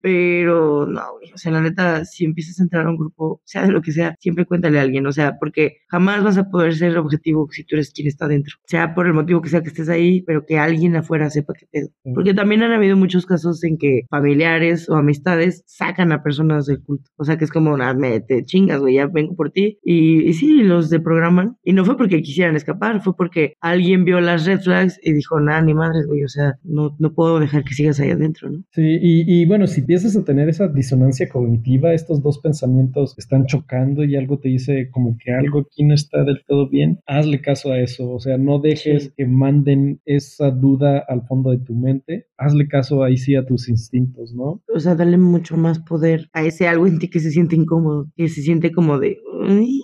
Pero no, güey, o sea, la neta, si empiezas a entrar a un grupo, sea de lo que sea, siempre cuéntale a alguien, o sea, porque jamás vas a poder ser objetivo si tú eres quien está dentro, sea por el motivo que sea que estés ahí, pero que alguien afuera sepa qué pedo. Porque también han habido muchos casos en que familiares o amistades sacan a personas del culto, o sea, que es como, nada, me te chingas, güey, ya vengo por ti, y, y sí, los deprograman, y no fue porque quisieran escapar, fue porque alguien vio las red flags y dijo, nada, ni madres, güey, o sea, no, no puedo dejar que sigas ahí adentro, ¿no? Sí, y, y bueno, si empiezas a tener esa disonancia cognitiva, estos dos pensamientos están chocando y algo te dice como que algo aquí no está del todo bien, hazle caso a eso, o sea, no dejes Sí. que manden esa duda al fondo de tu mente, hazle caso ahí sí a tus instintos, ¿no? o sea, darle mucho más poder a ese algo en ti que se siente incómodo, que se siente como de... "Uy".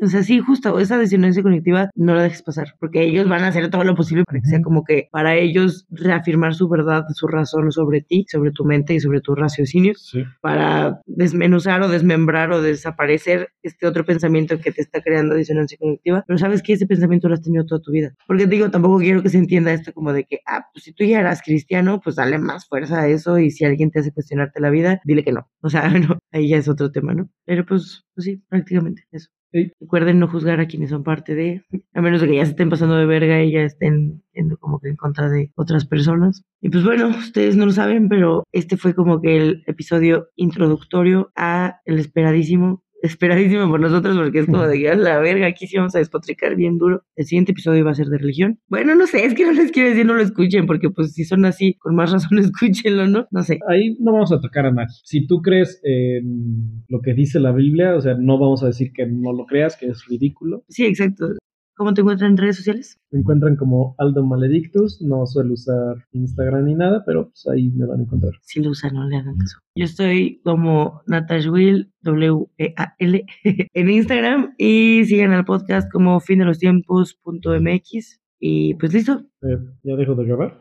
O sea, sí, justo, esa disonancia cognitiva no la dejes pasar, porque ellos van a hacer todo lo posible para que sea como que para ellos reafirmar su verdad, su razón sobre ti, sobre tu mente y sobre tus raciocinios, Sí. para desmenuzar o desmembrar o desaparecer este otro pensamiento que te está creando disonancia cognitiva. Pero sabes que ese pensamiento lo has tenido toda tu vida. Porque te digo, tampoco quiero que se entienda esto como de que, ah, pues si tú ya eras cristiano, pues dale más fuerza a eso y si alguien te hace cuestionarte la vida, dile que no. O sea, (laughs) no, ahí ya es otro tema, ¿no? Pero pues, pues sí, prácticamente eso. Recuerden no juzgar a quienes son parte de, a menos de que ya se estén pasando de verga y ya estén yendo como que en contra de otras personas. Y pues bueno, ustedes no lo saben, pero este fue como que el episodio introductorio a el esperadísimo, esperadísimo por nosotros porque es como de que a la verga, aquí sí vamos a despotricar bien duro. El siguiente episodio va a ser de religión. Bueno, no sé, es que no les quiero decir no lo escuchen porque pues si son así, con más razón (laughs) escúchenlo, ¿no? No sé. Ahí no vamos a tocar a nadie. Si tú crees en lo que dice la Biblia, o sea, no vamos a decir que no lo creas, que es ridículo. Sí, exacto. ¿Cómo te encuentran en redes sociales? Me encuentran como Aldo Maledictus, no suelo usar Instagram ni nada, pero pues ahí me van a encontrar. Si lo usan, no le hagan caso. Yo estoy como Natashwill, W-E-A-L, (laughs) en Instagram y sigan al podcast como fin de los tiempos.mx. Y pues listo. Eh, ¿Ya dejo de grabar?